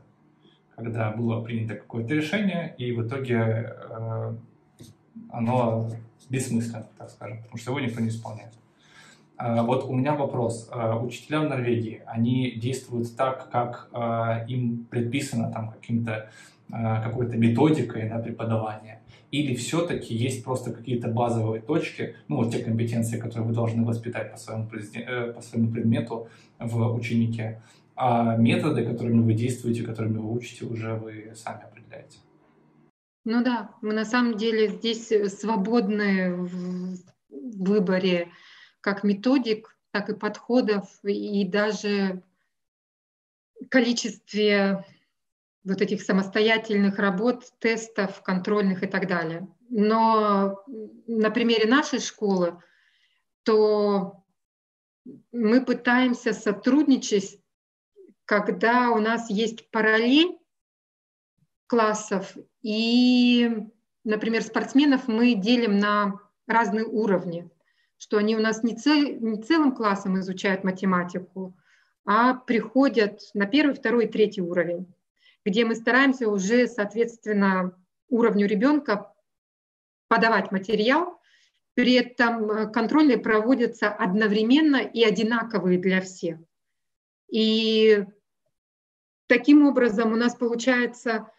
когда было принято какое-то решение, и в итоге э, оно бессмысленно, так скажем, потому что его никто не исполняет. Э, вот у меня вопрос. Э, учителя в Норвегии, они действуют так, как э, им предписано там каким-то какой-то методикой на преподавание, или все-таки есть просто какие-то базовые точки, ну вот те компетенции, которые вы должны воспитать по своему, э, по своему предмету в ученике, а методы, которыми вы действуете, которыми вы учите, уже вы сами определяете. Ну да, мы на самом деле здесь свободны в выборе как методик, так и подходов, и даже количестве вот этих самостоятельных работ, тестов, контрольных и так далее. Но на примере нашей школы, то мы пытаемся сотрудничать, когда у нас есть параллель классов, и, например, спортсменов мы делим на разные уровни, что они у нас не, цель, не целым классом изучают математику, а приходят на первый, второй третий уровень где мы стараемся уже, соответственно, уровню ребенка подавать материал, при этом э, контрольные проводятся одновременно и одинаковые для всех. И таким образом у нас получается,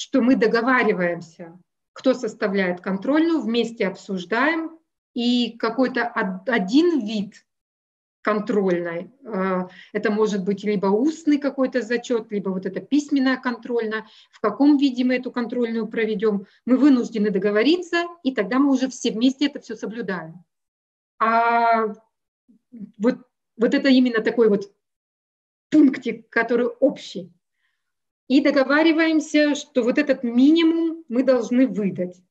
что мы договариваемся, кто составляет контрольную, вместе обсуждаем, и какой-то один вид контрольной. Э, это может быть либо устный какой-то зачет, либо вот это письменная контрольная. В каком виде мы эту контрольную проведем, мы вынуждены договориться, и тогда мы уже все вместе это все соблюдаем. А вот, вот это именно такой вот пунктик, который общий. И договариваемся, что вот этот минимум мы должны выдать.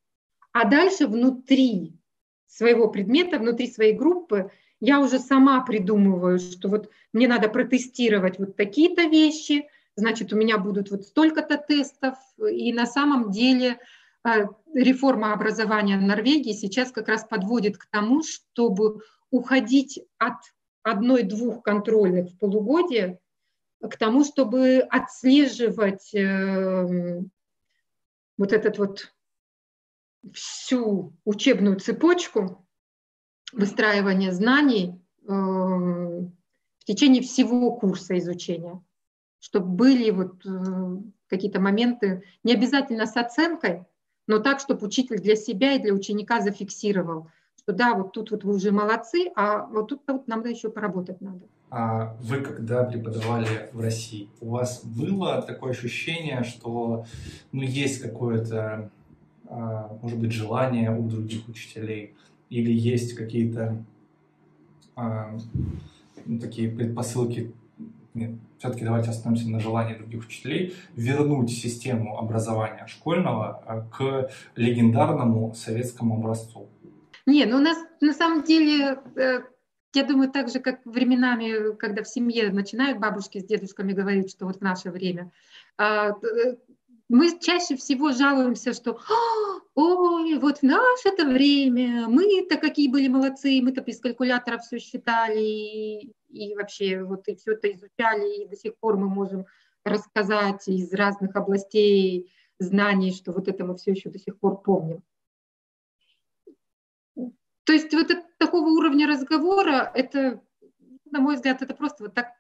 А дальше внутри своего предмета, внутри своей группы я уже сама придумываю, что вот мне надо протестировать вот такие-то вещи, значит, у меня будут вот столько-то тестов, и на самом деле э, реформа образования Норвегии сейчас как раз подводит к тому, чтобы уходить от одной-двух контрольных в полугодие к тому, чтобы отслеживать э, вот этот вот всю учебную цепочку выстраивания знаний эм, в течение всего курса изучения, чтобы были вот э, какие-то моменты, не обязательно с оценкой, но так, чтобы учитель для себя и для ученика зафиксировал, что да, вот тут вот вы уже молодцы, а вот тут вот нам еще поработать надо. А вы, когда преподавали в России, у вас было такое ощущение, что ну, есть какое-то, а, может быть, желание у других учителей или есть какие-то э, такие предпосылки нет, все-таки давайте остановимся на желании других учителей вернуть систему образования школьного э, к легендарному советскому образцу. Не, ну у нас на самом деле, э, я думаю, так же, как временами, когда в семье начинают бабушки с дедушками говорить, что вот в наше время, а, э, мы чаще всего жалуемся, что ой, вот в наше-то время мы-то какие были молодцы, мы-то без калькулятора все считали и вообще вот и все это изучали, и до сих пор мы можем рассказать из разных областей знаний, что вот это мы все еще до сих пор помним. То есть вот это, такого уровня разговора, это, на мой взгляд, это просто вот так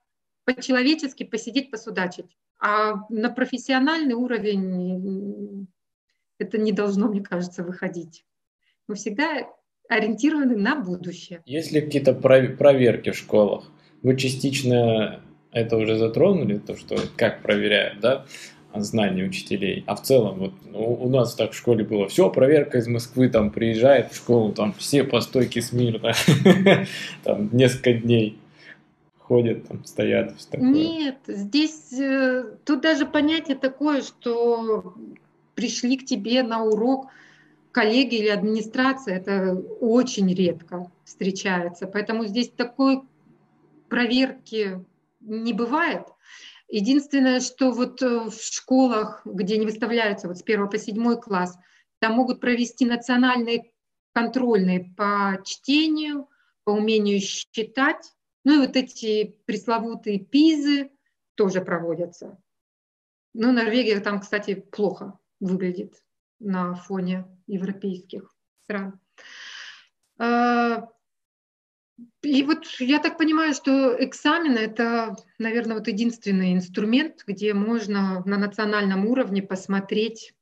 по-человечески посидеть, посудачить. А на профессиональный уровень это не должно, мне кажется, выходить. Мы всегда ориентированы на будущее. Есть ли какие-то проверки в школах? Вы частично это уже затронули, то, что как проверяют, да, знания учителей. А в целом, вот ну, у нас так в школе было, все, проверка из Москвы, там приезжает в школу, там все по стойке смирно, там несколько дней ходят, там стоят. Нет, здесь э, тут даже понятие такое, что пришли к тебе на урок коллеги или администрация, это очень редко встречается. Поэтому здесь такой проверки не бывает. Единственное, что вот э, в школах, где не выставляются вот с 1 по 7 класс, там могут провести национальные контрольные по чтению, по умению считать, ну и вот эти пресловутые пизы тоже проводятся. Ну, Норвегия там, кстати, плохо выглядит на фоне европейских стран. И вот я так понимаю, что экзамен – это, наверное, вот единственный инструмент, где можно на национальном уровне посмотреть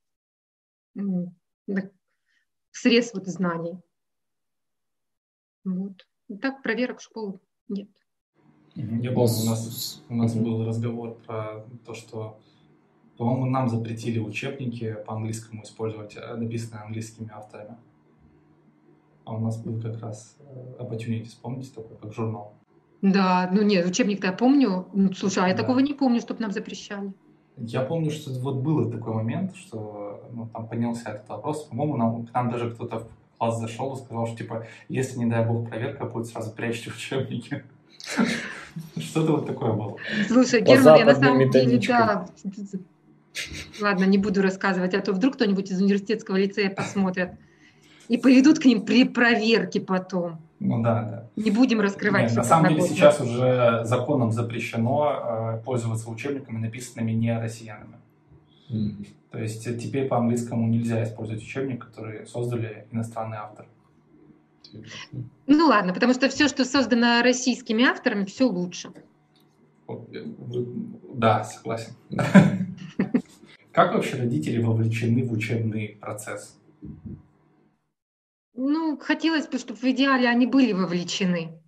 срез вот знаний. Вот. И так проверок школы нет. Я помню, у нас, у нас был разговор про то, что, по-моему, нам запретили учебники по английскому использовать, э, написанные английскими авторами. А у нас был как раз э, Opportunity, помните, такой, как журнал. Да, ну нет, учебник-то я помню. Ну, слушай, а я да. такого не помню, чтобы нам запрещали. Я помню, что вот был такой момент, что ну, там поднялся этот вопрос. По-моему, нам, к нам даже кто-то в класс зашел и сказал, что типа, если, не дай бог, проверка будет, сразу прячьте учебники. Что-то вот такое было. Слушай, Герман, я на самом деле, да. Ладно, не буду рассказывать, а то вдруг кто-нибудь из университетского лицея посмотрит и поведут к ним при проверке потом. Ну да, да. Не будем раскрывать. Нет, на самом деле сейчас уже законом запрещено э, пользоваться учебниками, написанными не россиянами. Mm-hmm. То есть теперь по английскому нельзя использовать учебник, который создали иностранные авторы. Ну ладно, потому что все, что создано российскими авторами, все лучше. Да, согласен. Как вообще родители вовлечены в учебный процесс? Ну, хотелось бы, чтобы в идеале они были вовлечены.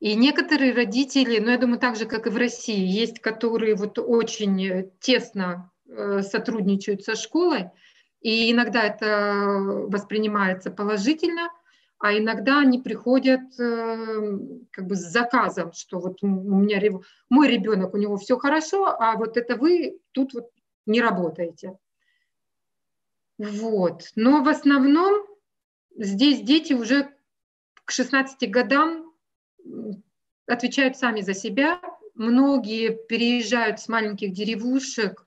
И некоторые родители, ну, я думаю, так же, как и в России, есть, которые вот очень тесно э, сотрудничают со школой, и иногда это воспринимается положительно – а иногда они приходят э, как бы с заказом, что вот у меня мой ребенок, у него все хорошо, а вот это вы тут вот не работаете. Вот. Но в основном здесь дети уже к 16 годам отвечают сами за себя. Многие переезжают с маленьких деревушек,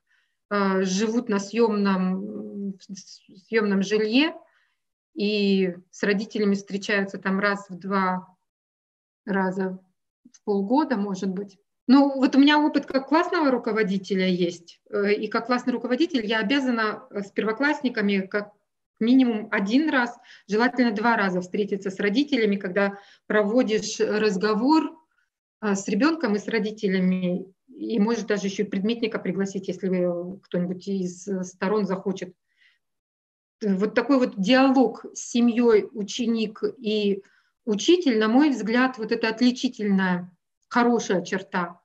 э, живут на съемном, съемном жилье, и с родителями встречаются там раз в два раза в полгода, может быть. Ну, вот у меня опыт как классного руководителя есть, э, и как классный руководитель я обязана с первоклассниками как минимум один раз, желательно два раза встретиться с родителями, когда проводишь разговор э, с ребенком и с родителями, и можешь даже еще предметника пригласить, если кто-нибудь из сторон захочет вот такой вот диалог с семьей, ученик и учитель, на мой взгляд, вот это отличительная, хорошая черта.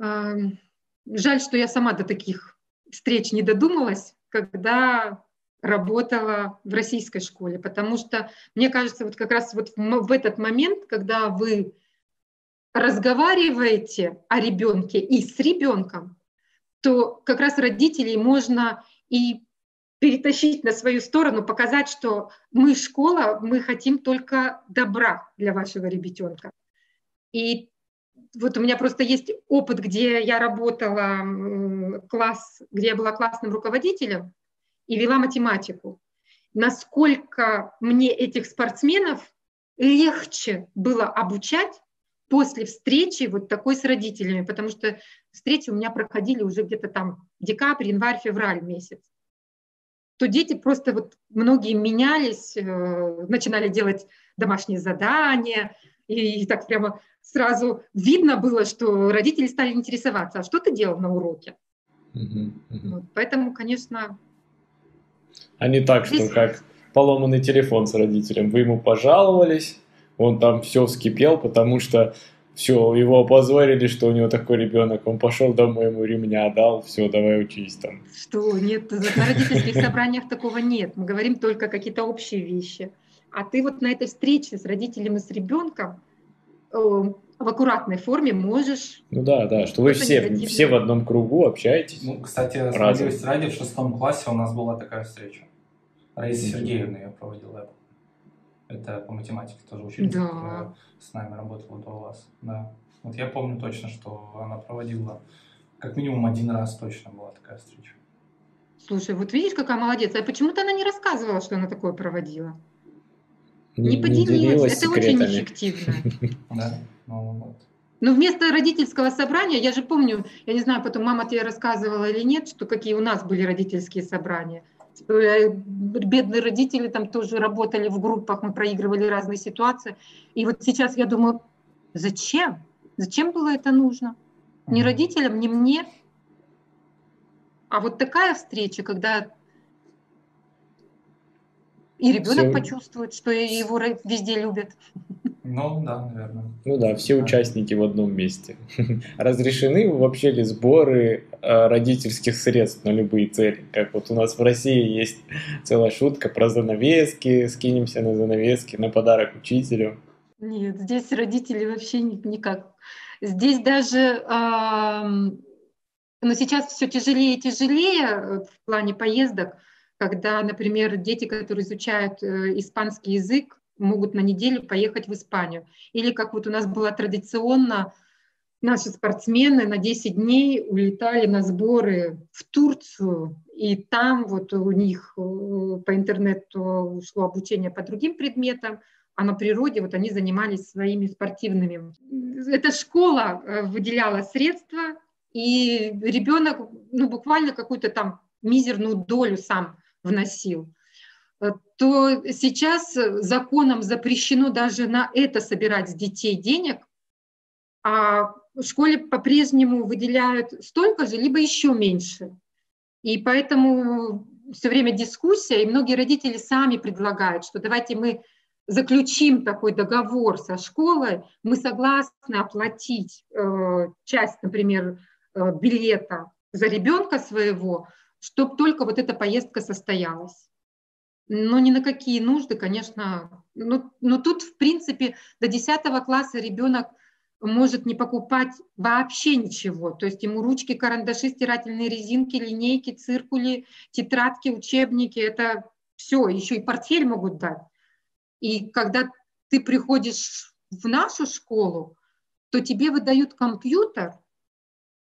Эм, жаль, что я сама до таких встреч не додумалась, когда работала в российской школе, потому что мне кажется, вот как раз вот в этот момент, когда вы разговариваете о ребенке и с ребенком, то как раз родителей можно и перетащить на свою сторону, показать, что мы школа, мы хотим только добра для вашего ребятенка. И вот у меня просто есть опыт, где я работала класс, где я была классным руководителем и вела математику. Насколько мне этих спортсменов легче было обучать после встречи вот такой с родителями, потому что встречи у меня проходили уже где-то там декабрь, январь, февраль месяц то дети просто вот многие менялись, э, начинали делать домашние задания, и, и так прямо сразу видно было, что родители стали интересоваться, а что ты делал на уроке? Uh-huh, uh-huh. Вот, поэтому, конечно... А не так, что как поломанный телефон с родителем. Вы ему пожаловались, он там все вскипел, потому что все, его опозорили, что у него такой ребенок, он пошел домой, ему ремня дал, все, давай учись там. Что, нет, на родительских собраниях такого нет, мы говорим только какие-то общие вещи. А ты вот на этой встрече с родителем и с ребенком э, в аккуратной форме можешь... Ну да, да, что вы все, все в одном кругу общаетесь. Ну, кстати, справедливости ради, в шестом классе у нас была такая встреча. Раиса mm-hmm. Сергеевна ее проводила. Это по математике тоже учительница, да. которая с нами работала до вас. Да. Вот я помню точно, что она проводила как минимум один раз точно была такая встреча. Слушай, вот видишь, какая молодец. А почему-то она не рассказывала, что она такое проводила? Не, не поделилась. Это очень эффективно. Да, ну вот. Но вместо родительского собрания, я же помню, я не знаю, потом мама тебе рассказывала или нет, что какие у нас были родительские собрания – Э, бедные родители там тоже работали в группах, мы проигрывали разные ситуации. И вот сейчас я думаю, зачем? Зачем было это нужно? Ни родителям, ни мне. А вот такая встреча, когда и ребенок Все... почувствует, что его везде любят. Ну да, наверное. Ну да, все участники в одном месте. Разрешены вообще ли сборы э, родительских средств на любые цели? Как вот у нас в России есть целая шутка про занавески, скинемся на занавески, на подарок учителю. Нет, здесь родители вообще никак. Здесь даже, но сейчас все тяжелее и тяжелее э, в плане поездок, когда, например, дети, которые изучают э, испанский язык, могут на неделю поехать в Испанию. Или как вот у нас было традиционно, наши спортсмены на 10 дней улетали на сборы в Турцию, и там вот у них э, по интернету шло обучение по другим предметам, а на природе вот они занимались своими спортивными. Эта школа э, выделяла средства, и ребенок ну, буквально какую-то там мизерную долю сам вносил. Э, то сейчас законом запрещено даже на это собирать с детей денег, а в школе по-прежнему выделяют столько же, либо еще меньше. И поэтому все время дискуссия, и многие родители сами предлагают, что давайте мы заключим такой договор со школой, мы согласны оплатить э, часть, например, э, билета за ребенка своего, чтобы только вот эта поездка состоялась но ни на какие нужды, конечно. Но, но тут, в принципе, до 10 класса ребенок может не покупать вообще ничего. То есть ему ручки, карандаши, стирательные резинки, линейки, циркули, тетрадки, учебники, это все, еще и портфель могут дать. И когда ты приходишь в нашу школу, то тебе выдают компьютер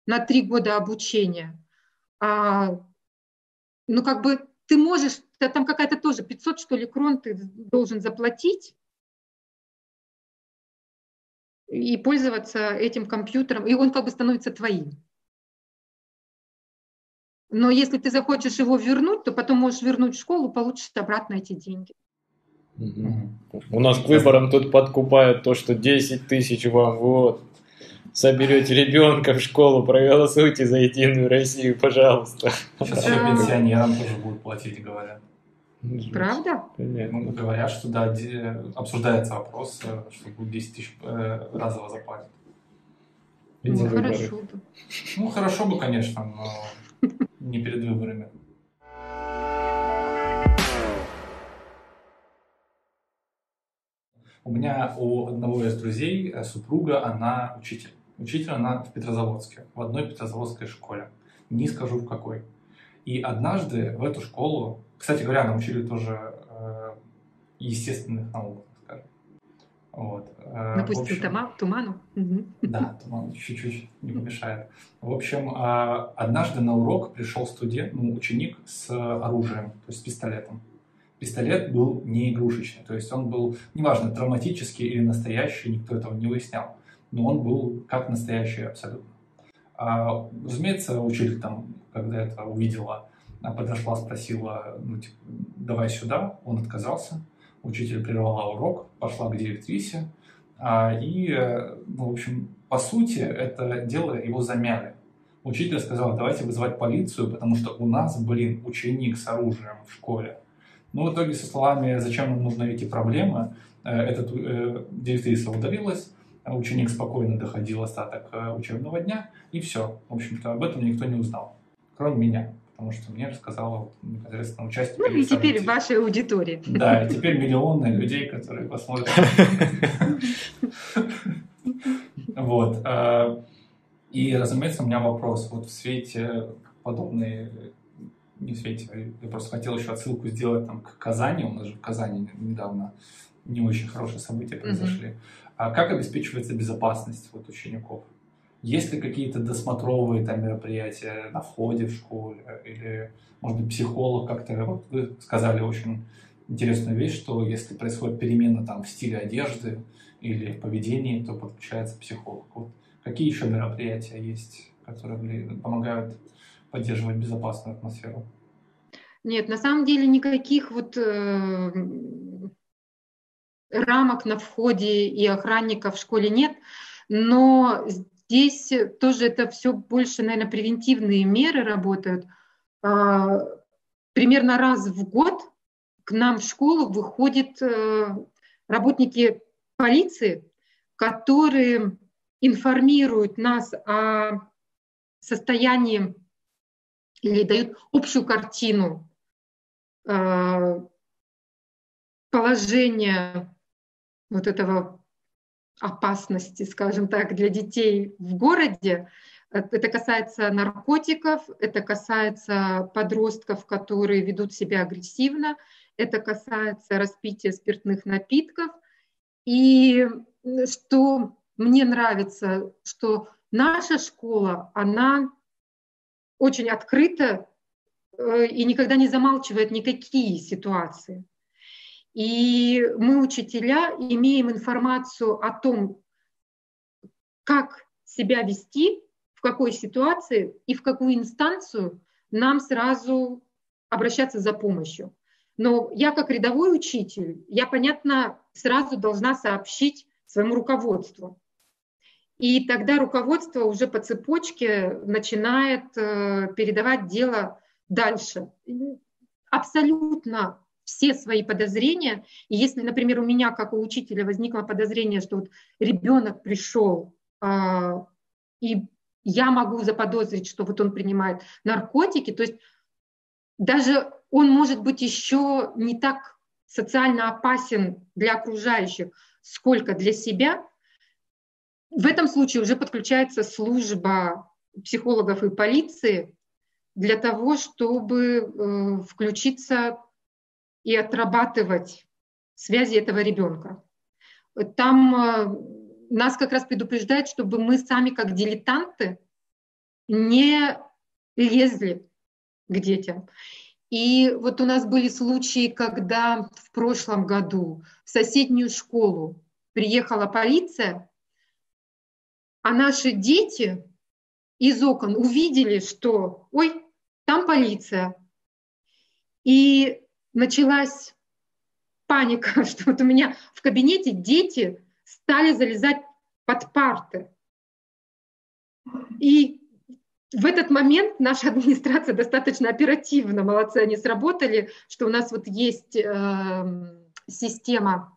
на три года обучения. А, ну, как бы ты можешь там какая-то тоже 500, что ли, крон ты должен заплатить и пользоваться этим компьютером, и он как бы становится твоим. Но если ты захочешь его вернуть, то потом можешь вернуть в школу, получишь обратно эти деньги. У нас к выборам тут подкупают то, что 10 тысяч вам вот соберете ребенка в школу, проголосуйте за Единую Россию, пожалуйста. Сейчас еще пенсионерам тоже будут платить, говорят. Правда? Ну, говорят, что да, обсуждается вопрос, э, что будет 10 тысяч э, разово заплатят. Ну, хорошо бы. Ну, хорошо бы, конечно, но не перед выборами. У меня у одного из друзей э, супруга, она учитель. Учитель она в Петрозаводске, в одной петрозаводской школе. Не скажу в какой. И однажды в эту школу, кстати говоря, она учили тоже э, естественных наук, скажем. Вот. Э, Допустим, общем, тома, туману. Да, туман чуть-чуть не помешает. В общем, э, однажды на урок пришел студент, ну, ученик с оружием, то есть с пистолетом. Пистолет был не игрушечный, то есть он был, неважно, травматический или настоящий, никто этого не выяснял, но он был как настоящий абсолютно. А, разумеется, учитель там, когда это увидела, подошла, спросила, ну, типа, давай сюда, он отказался, учитель прервала урок, пошла к директрисе, а, и, э, ну, в общем, по сути, это дело его замяли. Учитель сказал, давайте вызывать полицию, потому что у нас, блин, ученик с оружием в школе. Ну, в итоге со словами «зачем нам нужны эти проблемы?» э, этот э, директриса удалилась, ученик спокойно доходил остаток э, учебного дня, и все. В общем-то, об этом никто не узнал, кроме меня потому что мне рассказала непосредственно участник. Ну и теперь в вашей аудитории. Да, и теперь миллионы людей, которые посмотрят. Вот. Э, и, разумеется, у меня вопрос. Вот в свете подобной не в свете, я просто хотел еще отсылку сделать там к Казани, у нас же в Казани недавно не очень хорошие события произошли. Mm-hmm. А как обеспечивается безопасность вот учеников? Есть ли какие-то досмотровые там мероприятия на входе в школе? Или, может быть, психолог как-то... Вот вы сказали очень интересную вещь, что если происходит перемена там в стиле одежды или в поведении, то подключается психолог. Вот какие еще мероприятия есть, которые помогают поддерживать безопасную атмосферу? Нет, на самом деле никаких вот э, рамок на входе и охранников в школе нет, но здесь тоже это все больше, наверное, превентивные меры работают. Э, примерно раз в год к нам в школу выходят э, работники полиции, которые информируют нас о состоянии или дают общую картину э, положения вот этого опасности, скажем так, для детей в городе. Это касается наркотиков, это касается подростков, которые ведут себя агрессивно, это касается распития спиртных напитков. И что мне нравится, что наша школа, она очень открыто э, и никогда не замалчивает никакие ситуации. И мы, учителя, имеем информацию о том, как себя вести, в какой ситуации и в какую инстанцию нам сразу обращаться за помощью. Но я как рядовой учитель, я, понятно, сразу должна сообщить своему руководству. И тогда руководство уже по цепочке начинает э, передавать дело дальше. Абсолютно все свои подозрения. И если, например, у меня, как у учителя, возникло подозрение, что вот ребенок пришел, а, и я могу заподозрить, что вот он принимает наркотики, то есть даже он может быть еще не так социально опасен для окружающих, сколько для себя, в этом случае уже подключается служба психологов и полиции для того, чтобы э, включиться и отрабатывать связи этого ребенка. Там э, нас как раз предупреждают, чтобы мы сами как дилетанты не лезли к детям. И вот у нас были случаи, когда в прошлом году в соседнюю школу приехала полиция, а наши дети из окон увидели, что, ой, там полиция. И началась паника, что вот у меня в кабинете дети стали залезать под парты. И в этот момент наша администрация достаточно оперативно, молодцы, они сработали, что у нас вот есть э, система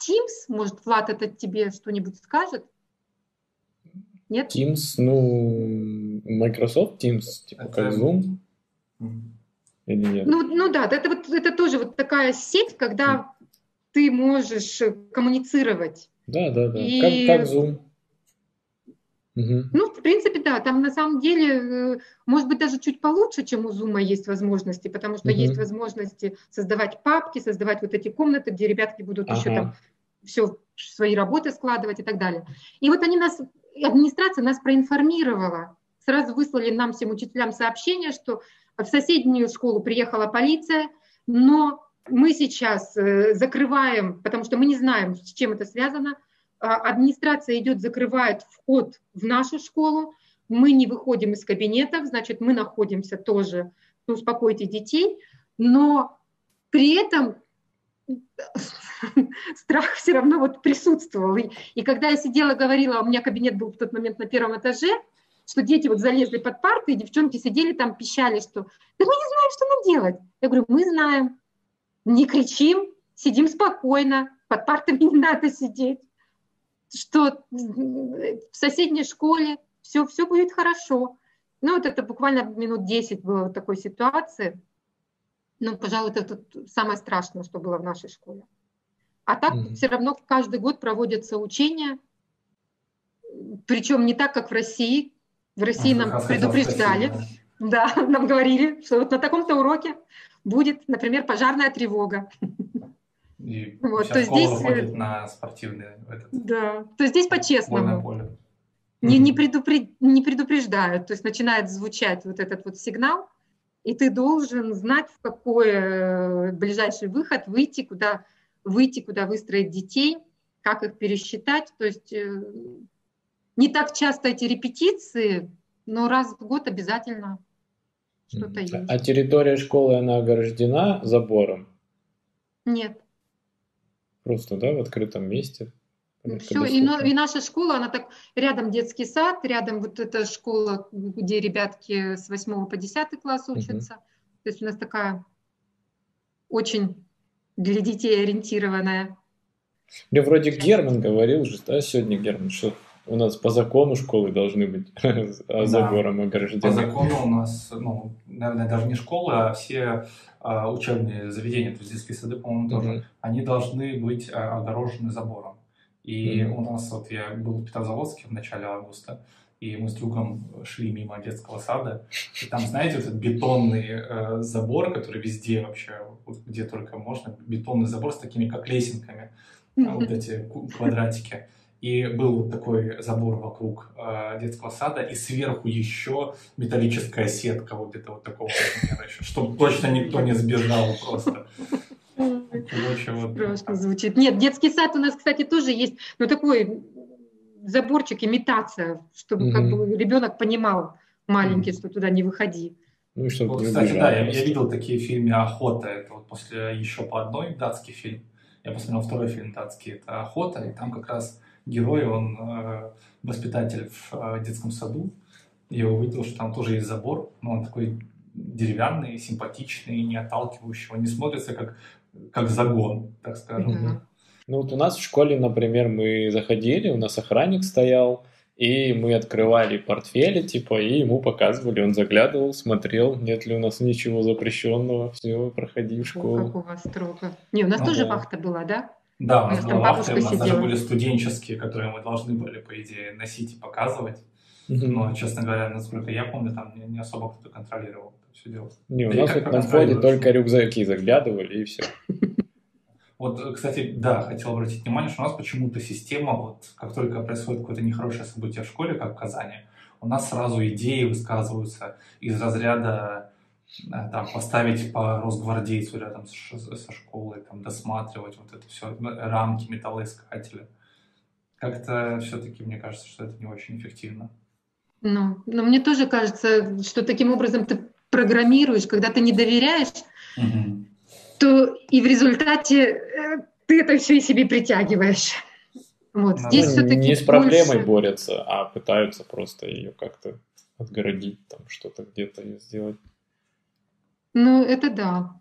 Teams, может, Влад, это тебе что-нибудь скажет? Нет? Teams, ну, Microsoft Teams, типа это... как Zoom. Или нет? Ну, ну да, это, вот, это тоже вот такая сеть, когда ты можешь коммуницировать. Да, да, да. И... Как, как Zoom. Угу. Ну, в принципе, да, там на самом деле, э, может быть, даже чуть получше, чем у Zoom есть возможности, потому что угу. есть возможности создавать папки, создавать вот эти комнаты, где ребятки будут ага. еще там все свои работы складывать и так далее. И вот они нас, администрация нас проинформировала, сразу выслали нам всем учителям сообщение, что в соседнюю школу приехала полиция, но мы сейчас э, закрываем, потому что мы не знаем, с чем это связано, а, администрация идет, закрывает вход в нашу школу, мы не выходим из кабинетов, значит, мы находимся тоже, успокойте детей, но при этом страх все равно вот присутствовал. И, и когда я сидела, говорила, у меня кабинет был в тот момент на первом этаже, что дети вот залезли под парты, и девчонки сидели там, пищали, что да мы не знаем, что нам делать. Я говорю, мы знаем, не кричим, сидим спокойно, под партами не надо сидеть что в соседней школе все, все будет хорошо. Ну, вот это буквально минут 10 было вот такой ситуации. Ну, пожалуй, это самое страшное, что было в нашей школе. А так mm-hmm. все равно каждый год проводятся учения, причем не так, как в России. В России а, нам предупреждали, спросить, да. да, нам говорили, что вот на таком-то уроке будет, например, пожарная тревога. И вот, то здесь э, на спортивные. Этот, да, то здесь по-честному. Поле. Не, не, предупред, не предупреждают, то есть начинает звучать вот этот вот сигнал, и ты должен знать, в какой э, ближайший выход выйти, куда выйти, куда выстроить детей, как их пересчитать. То есть э, не так часто эти репетиции, но раз в год обязательно что-то есть. А территория школы, она ограждена забором? Нет. Просто, да, в открытом месте. Все, и, и наша школа, она так, рядом детский сад, рядом вот эта школа, где ребятки с 8 по 10 класс учатся. Угу. То есть у нас такая очень для детей ориентированная. Мне вроде Герман говорил же, да, сегодня Герман, что у нас по закону школы должны быть да. забором ограждены. По закону у нас, ну, наверное, даже не школы, а все а, учебные заведения, то есть детские сады, по-моему, тоже, mm-hmm. они должны быть а, огорожены забором. И mm-hmm. у нас, вот я был в Петрозаводске в начале августа, и мы с другом шли мимо детского сада, и там, знаете, вот этот бетонный э, забор, который везде вообще, вот где только можно, бетонный забор с такими как лесенками, mm-hmm. вот эти квадратики и был вот такой забор вокруг э, детского сада, и сверху еще металлическая сетка вот где-то вот такого размера еще, чтобы точно никто не сбежал просто. Короче, вот. Страшно звучит. Нет, детский сад у нас, кстати, тоже есть, но такой заборчик, имитация, чтобы mm-hmm. как бы ребенок понимал маленький, mm-hmm. что туда не выходи. Ну, чтобы вот, кстати, да, я, я видел такие фильмы «Охота», это вот после еще по одной датский фильм. Я посмотрел второй фильм датский, это «Охота», и там как раз герой, он э, воспитатель в э, детском саду. Я увидел, что там тоже есть забор, но он такой деревянный, симпатичный, не отталкивающий. Он не смотрится как, как загон, так скажем. Mm-hmm. Ну вот у нас в школе, например, мы заходили, у нас охранник стоял, и мы открывали портфели, типа, и ему показывали, он заглядывал, смотрел, нет ли у нас ничего запрещенного, все, проходи в школу. Как у вас строго. Не, у нас а, тоже да. вахта была, да? Да, у нас, была вахта, у нас даже были студенческие, которые мы должны были, по идее, носить и показывать. Mm-hmm. Но, честно говоря, насколько я помню, там не, не особо кто-то контролировал это все дело. Не, у да нас вот на входе только рюкзаки заглядывали и все. Вот, кстати, да, хотел обратить внимание, что у нас почему-то система, вот как только происходит какое-то нехорошее событие в школе, как в Казани, у нас сразу идеи высказываются из разряда там, поставить по Росгвардейцу рядом со школой, там, досматривать вот это все, рамки металлоискателя. Как-то все-таки мне кажется, что это не очень эффективно. Ну, но мне тоже кажется, что таким образом ты программируешь, когда ты не доверяешь, угу. то и в результате э, ты это все и себе притягиваешь. Вот, ну, здесь все-таки не с проблемой больше... борются, а пытаются просто ее как-то отгородить, там что-то где-то сделать. Ну, это да.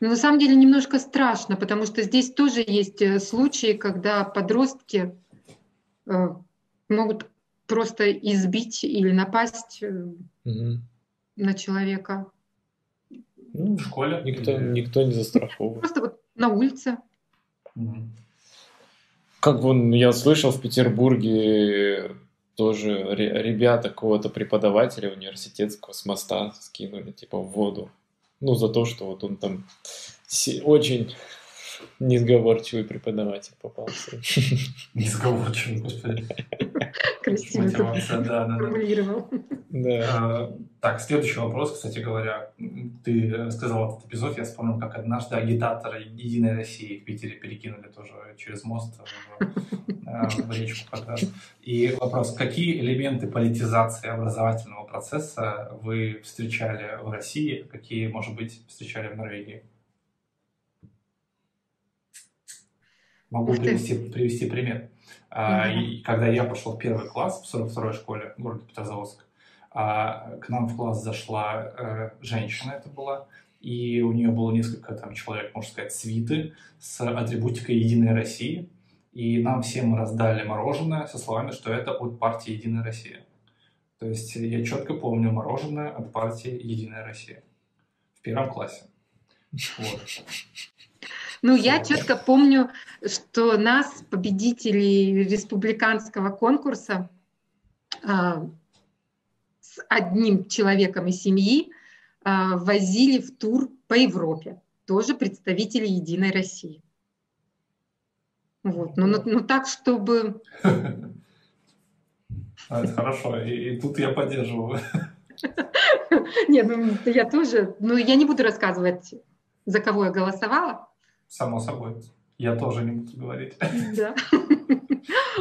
Но на самом деле немножко страшно, потому что здесь тоже есть э, случаи, когда подростки э, могут просто избить или напасть угу. на человека. Ну, в школе никто, никто не застрахован. Просто вот на улице. Как вон, я слышал, в Петербурге тоже ребята какого-то преподавателя университетского с моста скинули, типа, в воду. Ну, за то, что вот он там очень Несговорчивый преподаватель попался. Несговорчивый, господи. Красиво Мотивация, да, да, формулировал. Да. А, так, следующий вопрос, кстати говоря. Ты сказал этот эпизод, я вспомнил, как однажды агитаторы Единой России в Питере перекинули тоже через мост в, э, речку как раз. И вопрос, какие элементы политизации образовательного процесса вы встречали в России, какие, может быть, встречали в Норвегии? Могу привести, привести пример. Mm-hmm. Когда я пошел в первый класс в 42-й школе города Петрозаводск, а, к нам в класс зашла э, женщина, это была, и у нее было несколько там человек, можно сказать, свиты с атрибутикой «Единой России», и нам всем раздали мороженое со словами, что это от партии «Единая Россия». То есть я четко помню мороженое от партии «Единая Россия» в первом классе. Вот. Ну, я четко помню, что нас, победителей республиканского конкурса, а, с одним человеком из семьи а, возили в тур по Европе. Тоже представители Единой России. Вот. Ну, ну, ну так, чтобы... А, хорошо, и, и тут я поддерживаю. Нет, ну я тоже, ну я не буду рассказывать, за кого я голосовала, само собой. Я тоже не буду говорить. Да.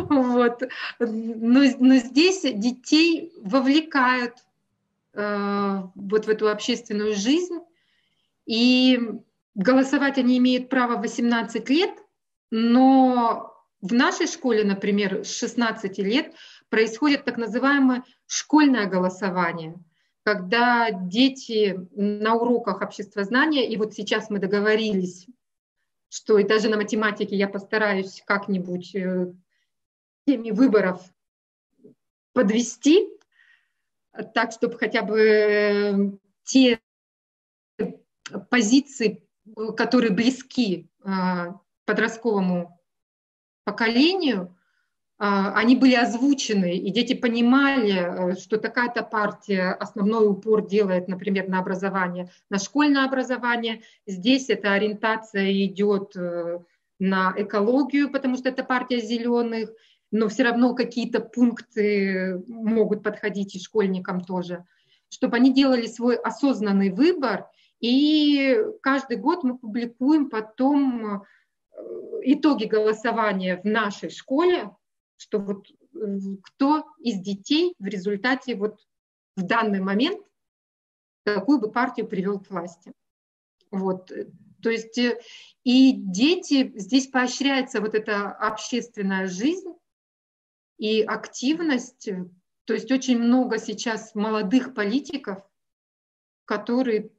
Вот. Но, но здесь детей вовлекают э, вот в эту общественную жизнь. И голосовать они имеют право в 18 лет, но в нашей школе, например, с 16 лет происходит так называемое школьное голосование, когда дети на уроках обществознания, и вот сейчас мы договорились что и даже на математике я постараюсь как-нибудь э, теме выборов подвести, так, чтобы хотя бы э, те позиции, которые близки э, подростковому поколению, они были озвучены, и дети понимали, э, что такая-то партия основной упор делает, например, на образование, на школьное образование. Здесь эта ориентация идет э, на экологию, потому что это партия зеленых, но все равно какие-то пункты могут подходить и школьникам тоже, чтобы они делали свой осознанный выбор. И каждый год мы публикуем потом э, итоги голосования в нашей школе, что вот э, кто из детей в результате вот в данный момент какую бы партию привел к власти. Вот. То есть э, и дети, здесь поощряется вот эта общественная жизнь и активность. То есть очень много сейчас молодых политиков, которые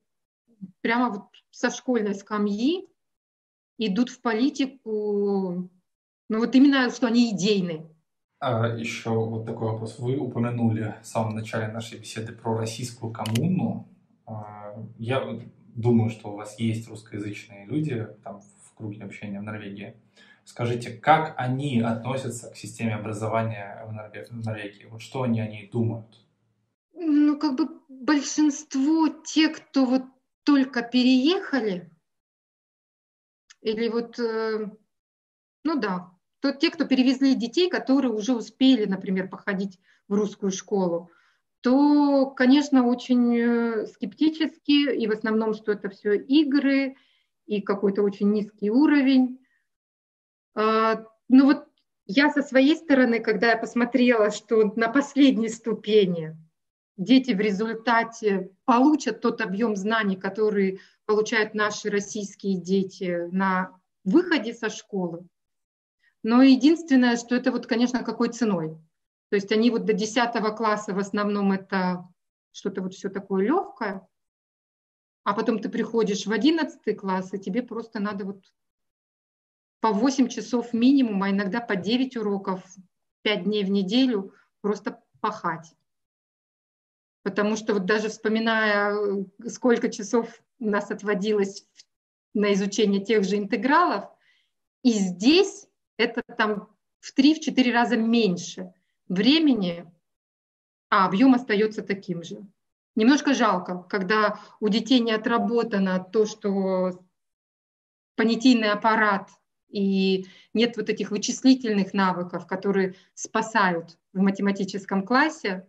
прямо вот со школьной скамьи идут в политику, ну вот именно, что они идейные. А еще вот такой вопрос. Вы упомянули в самом начале нашей беседы про российскую коммуну. А, я думаю, что у вас есть русскоязычные люди там в круге общения в Норвегии. Скажите, как они относятся к системе образования в Норвегии? Вот что они о ней думают? Ну, как бы большинство тех, кто вот только переехали, или вот, э, ну да, то те, кто перевезли детей, которые уже успели, например, походить в русскую школу, то, конечно, очень э, скептически, и в основном, что это все игры, и какой-то очень низкий уровень. А, ну вот я со своей стороны, когда я посмотрела, что на последней ступени дети в результате получат тот объем знаний, который получают наши российские дети на выходе со школы, но единственное, что это вот, конечно, какой ценой. То есть они вот до 10 класса в основном это что-то вот все такое легкое, а потом ты приходишь в 11 класс, и тебе просто надо вот по 8 часов минимум, а иногда по 9 уроков, 5 дней в неделю просто пахать. Потому что вот даже вспоминая, сколько часов у нас отводилось на изучение тех же интегралов, И здесь там в 3-4 раза меньше времени, а объем остается таким же. Немножко жалко, когда у детей не отработано то, что понятийный аппарат и нет вот этих вычислительных навыков, которые спасают в математическом классе.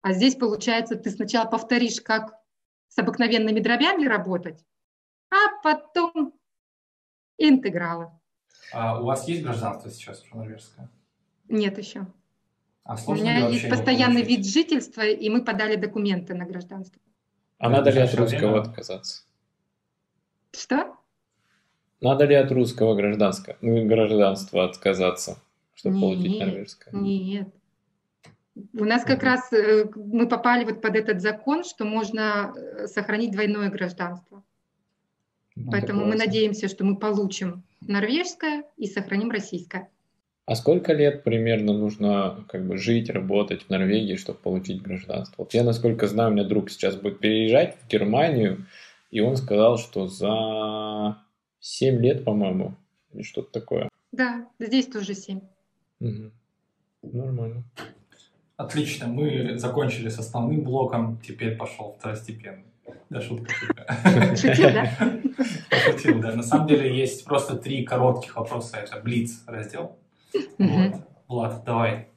А здесь, получается, ты сначала повторишь, как с обыкновенными дробями работать, а потом интегралы. А у вас есть гражданство сейчас уже норвежское? Нет еще. А у меня есть постоянный вид жительства, и мы подали документы на гражданство. А надо ли от русского время? отказаться? Что? Надо ли от русского гражданства, гражданства отказаться, чтобы нет, получить норвежское? Нет. У нас как раз э, мы попали вот под этот закон, что можно э, сохранить двойное гражданство. Ну, Поэтому мы надеемся, что мы получим норвежское и сохраним российское. А сколько лет примерно нужно как бы жить, работать в Норвегии, чтобы получить гражданство? Вот я, насколько знаю, у меня друг сейчас будет переезжать в Германию, и он сказал, что за 7 лет, по-моему, или что-то такое. Да, здесь тоже 7. Угу. Нормально. Отлично, мы закончили с основным блоком, теперь пошел второстепенный. Да, шутка, шутка. Шутил, да? Шутил, да. На самом деле есть просто три коротких вопроса. Это Блиц раздел. Вот. Влад, давай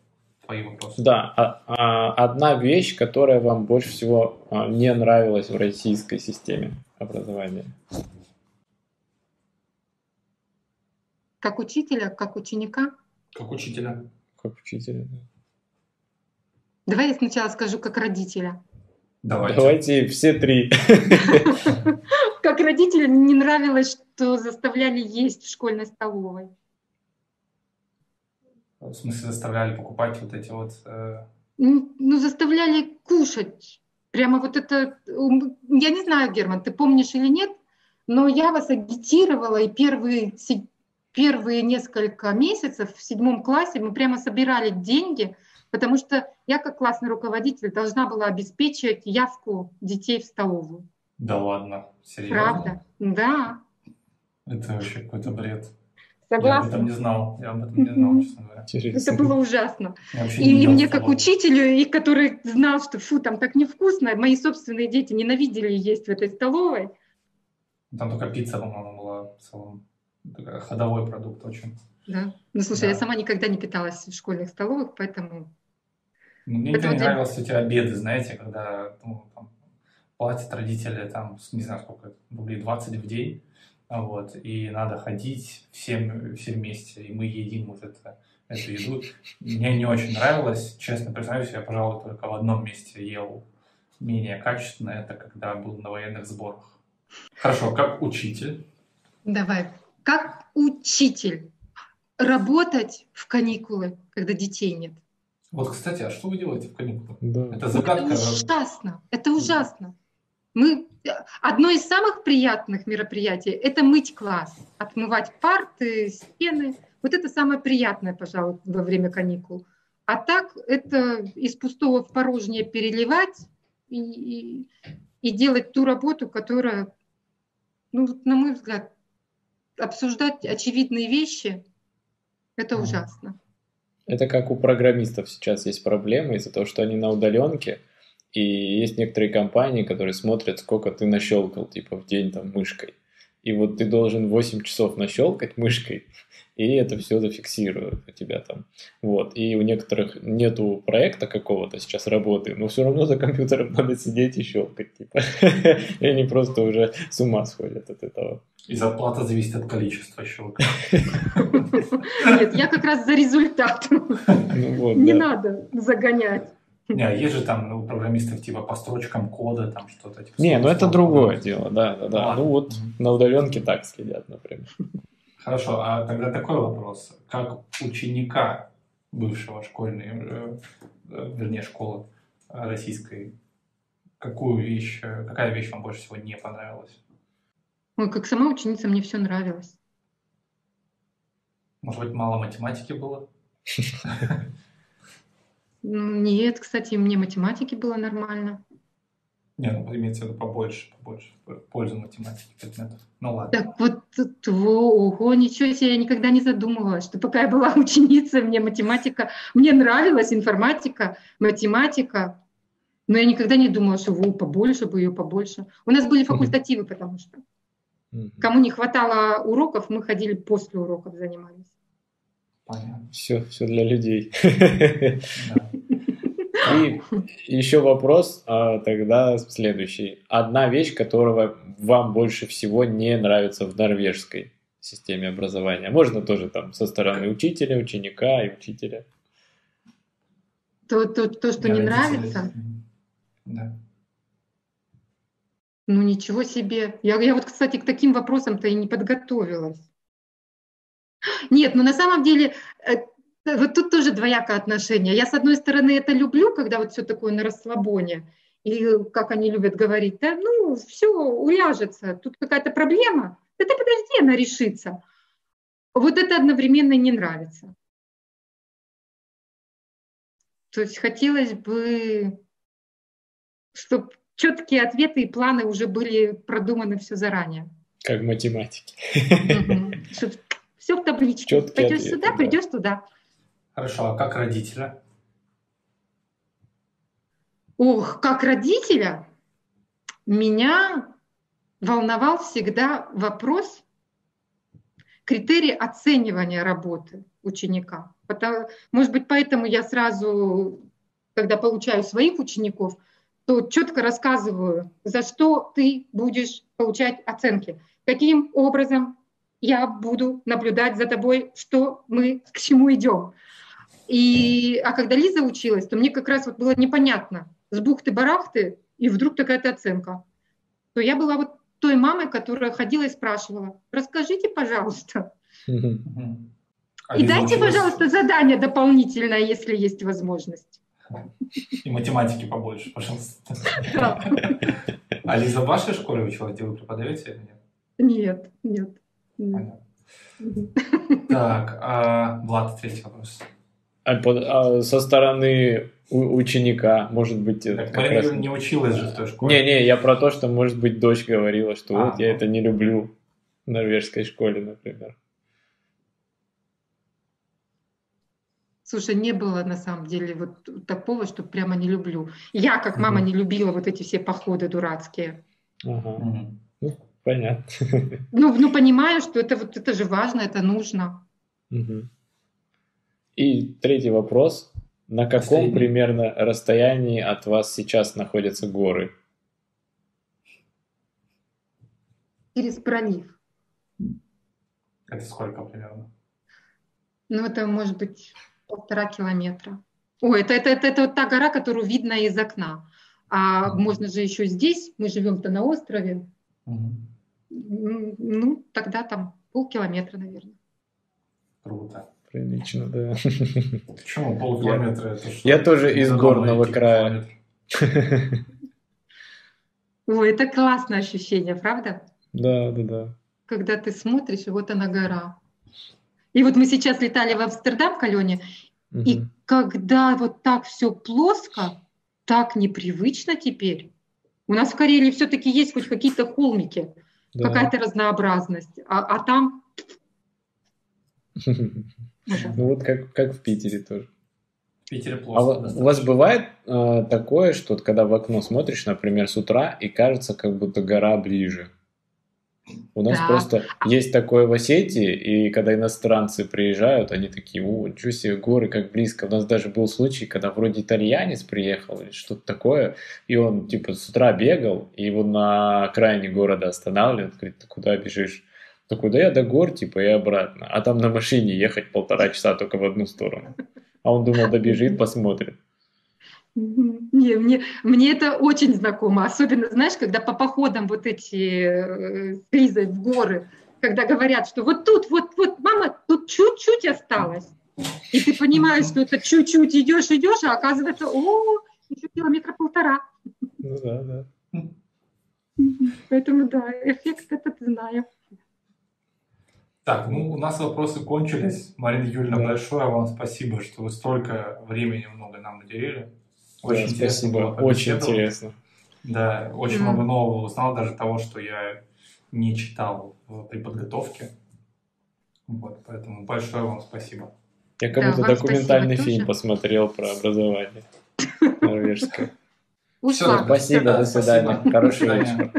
твои вопросы. Да, а, а, одна вещь, которая вам больше всего а, не нравилась в российской системе образования. Как учителя, как ученика? Как учителя. Как учителя, да. Давай я сначала скажу как родителя. Давайте. Давайте все три. Как родителя не нравилось, что заставляли есть в школьной столовой. В смысле заставляли покупать вот эти вот... Э... Ну, заставляли кушать. Прямо вот это... Я не знаю, Герман, ты помнишь или нет, но я вас агитировала, и первые первые несколько месяцев в седьмом классе мы прямо собирали деньги, потому что я как классный руководитель должна была обеспечивать явку детей в столовую. Да ладно, серьезно? Правда, да. Это вообще какой-то бред. Согласна? Я об этом не знал, я об этом не знал, честно говоря. Это было ужасно. И, и мне как учителю, и который знал, что фу, там так невкусно, мои собственные дети ненавидели есть в этой столовой. Там только пицца, по-моему, была в целом ходовой продукт очень. Да. Ну, слушай, да. я сама никогда не питалась в школьных столовых, поэтому... Ну, мне это не вот нравились эти обеды, знаете, когда ну, там, платят родители, там, не знаю, сколько, рублей 20 в день, вот, и надо ходить всем, все вместе, и мы едим вот это, эту еду. Мне не очень нравилось, честно признаюсь, я, пожалуй, только в одном месте ел менее качественно, это когда был на военных сборах. Хорошо, как учитель? Давай как учитель работать в каникулы, когда детей нет? Вот, кстати, а что вы делаете в каникулы? Да. Это загадка. Это ужасно. Это ужасно. Мы одно из самых приятных мероприятий это мыть класс, отмывать парты, стены. Вот это самое приятное, пожалуй, во время каникул. А так это из пустого в порожнее переливать и, и, и делать ту работу, которая, ну, на мой взгляд, обсуждать очевидные вещи – это ужасно. Это как у программистов сейчас есть проблемы из-за того, что они на удаленке, и есть некоторые компании, которые смотрят, сколько ты нащелкал, типа, в день там мышкой. И вот ты должен 8 часов нащелкать мышкой, и это все зафиксирует у тебя там. Вот. И у некоторых нету проекта какого-то сейчас работы, но все равно за компьютером надо сидеть и щелкать, типа. И они просто уже с ума сходят от этого. И зарплата зависит от количества щелков. Нет, я как раз за результат. Ну Не надо загонять. Не, есть же там у программистов типа по строчкам кода, там что-то. Типа, не, ну это другое дело, да, да, да. Ну вот на удаленке так следят, например. Хорошо, а тогда такой вопрос. Как ученика бывшего школьной, э, э, вернее, школы российской, какую вещь, э, какая вещь вам больше всего не понравилась? Ой, как сама ученица, мне все нравилось. Может быть, мало математики было? Нет, кстати, мне математики было нормально. Не, ну имеется в виду побольше, побольше, в пользу математики предметов. Ну ладно. Так вот, ого, ничего себе, я никогда не задумывалась, что пока я была ученицей, мне математика, мне нравилась информатика, математика, но я никогда не думала, что во, побольше бы ее, побольше. У нас были факультативы, потому что кому не хватало уроков, мы ходили после уроков, занимались. Понятно. Все, все для людей. И еще вопрос, а тогда следующий. Одна вещь, которая вам больше всего не нравится в норвежской системе образования. Можно тоже там со стороны учителя, ученика и учителя. То, то, то что не нравится? Да. Ну ничего себе. Я, я вот, кстати, к таким вопросам-то и не подготовилась. Нет, ну на самом деле э, вот тут тоже двоякое отношение. Я, с одной стороны, это люблю, когда вот все такое на расслабоне, и как они любят говорить, да, ну, все уляжется, тут какая-то проблема, да ты подожди, она решится. Вот это одновременно не нравится. То есть хотелось бы, чтобы четкие ответы и планы уже были продуманы все заранее. Как математики. Все в табличке. Пойдешь сюда, придешь туда. Хорошо, а как родителя? Ох, как родителя меня волновал всегда вопрос критерии оценивания работы ученика. Может быть, поэтому я сразу, когда получаю своих учеников, то четко рассказываю, за что ты будешь получать оценки, каким образом я буду наблюдать за тобой, что мы к чему идем. И, а когда Лиза училась, то мне как раз вот было непонятно, с бухты-барахты, и вдруг такая-то оценка. То я была вот той мамой, которая ходила и спрашивала, расскажите, пожалуйста. А и дайте, училась... пожалуйста, задание дополнительное, если есть возможность. И математики побольше, пожалуйста. А Лиза в вашей школе училась, где вы преподаете или нет? Нет, нет. Так, а Влад, третий вопрос. А, а со стороны ученика, может быть... Так Марина раз... не училась же в той школе. Не-не, я про то, что, может быть, дочь говорила, что а, вот я ну. это не люблю в норвежской школе, например. Слушай, не было на самом деле вот такого, что прямо не люблю. Я, как мама, угу. не любила вот эти все походы дурацкие. Ага. Угу. Ну, понятно. Ну, ну, понимаю, что это вот это же важно, это нужно. Угу. И третий вопрос. На каком Последний. примерно расстоянии от вас сейчас находятся горы? Через пролив. Это сколько примерно? Ну, это может быть полтора километра. Ой, это, это, это, это вот та гора, которую видно из окна. А mm можно же еще здесь, мы живем-то на острове. mm Ну, тогда там полкилометра, наверное. Круто. Прилично, да. Почему полкилометра? Это что? Я тоже из горного края. Ой, это классное ощущение, правда? Да, да, да. Когда ты смотришь, и вот она гора. И вот мы сейчас летали в Амстердам к Алене, угу. и когда вот так все плоско, так непривычно теперь. У нас в Карелии все-таки есть хоть какие-то холмики, да. какая-то разнообразность, а, а там Ну вот как, как в Питере тоже. В Питере плохо. А у вас бывает э, такое, что вот, когда в окно смотришь, например, с утра, и кажется, как будто гора ближе? У нас да. просто есть такое в Осетии, и когда иностранцы приезжают, они такие, о, ничего себе, горы как близко. У нас даже был случай, когда вроде итальянец приехал или что-то такое, и он типа с утра бегал, и его на окраине города останавливают, говорит, ты куда бежишь? Такой, да я до гор, типа, и обратно. А там на машине ехать полтора часа только в одну сторону. А он думал, добежит, посмотрит. Не, мне, мне это очень знакомо. Особенно, знаешь, когда по походам вот эти э, в горы, когда говорят, что вот тут, вот, вот, мама, тут чуть-чуть осталось. И ты понимаешь, что это чуть-чуть идешь, идешь, а оказывается, о, еще километра полтора. Ну да, да. Поэтому да, эффект этот знаю. Так, ну у нас вопросы кончились. Марина Юрьевна, да. большое вам спасибо, что вы столько времени много нам уделили. Очень да, интересно спасибо. было Очень интересно. Да, очень mm. много нового узнал, даже того, что я не читал при подготовке. Вот, поэтому большое вам спасибо. Я как будто да, документальный фильм тоже. посмотрел про образование норвежское. Все, спасибо, до свидания. Хорошего вечера.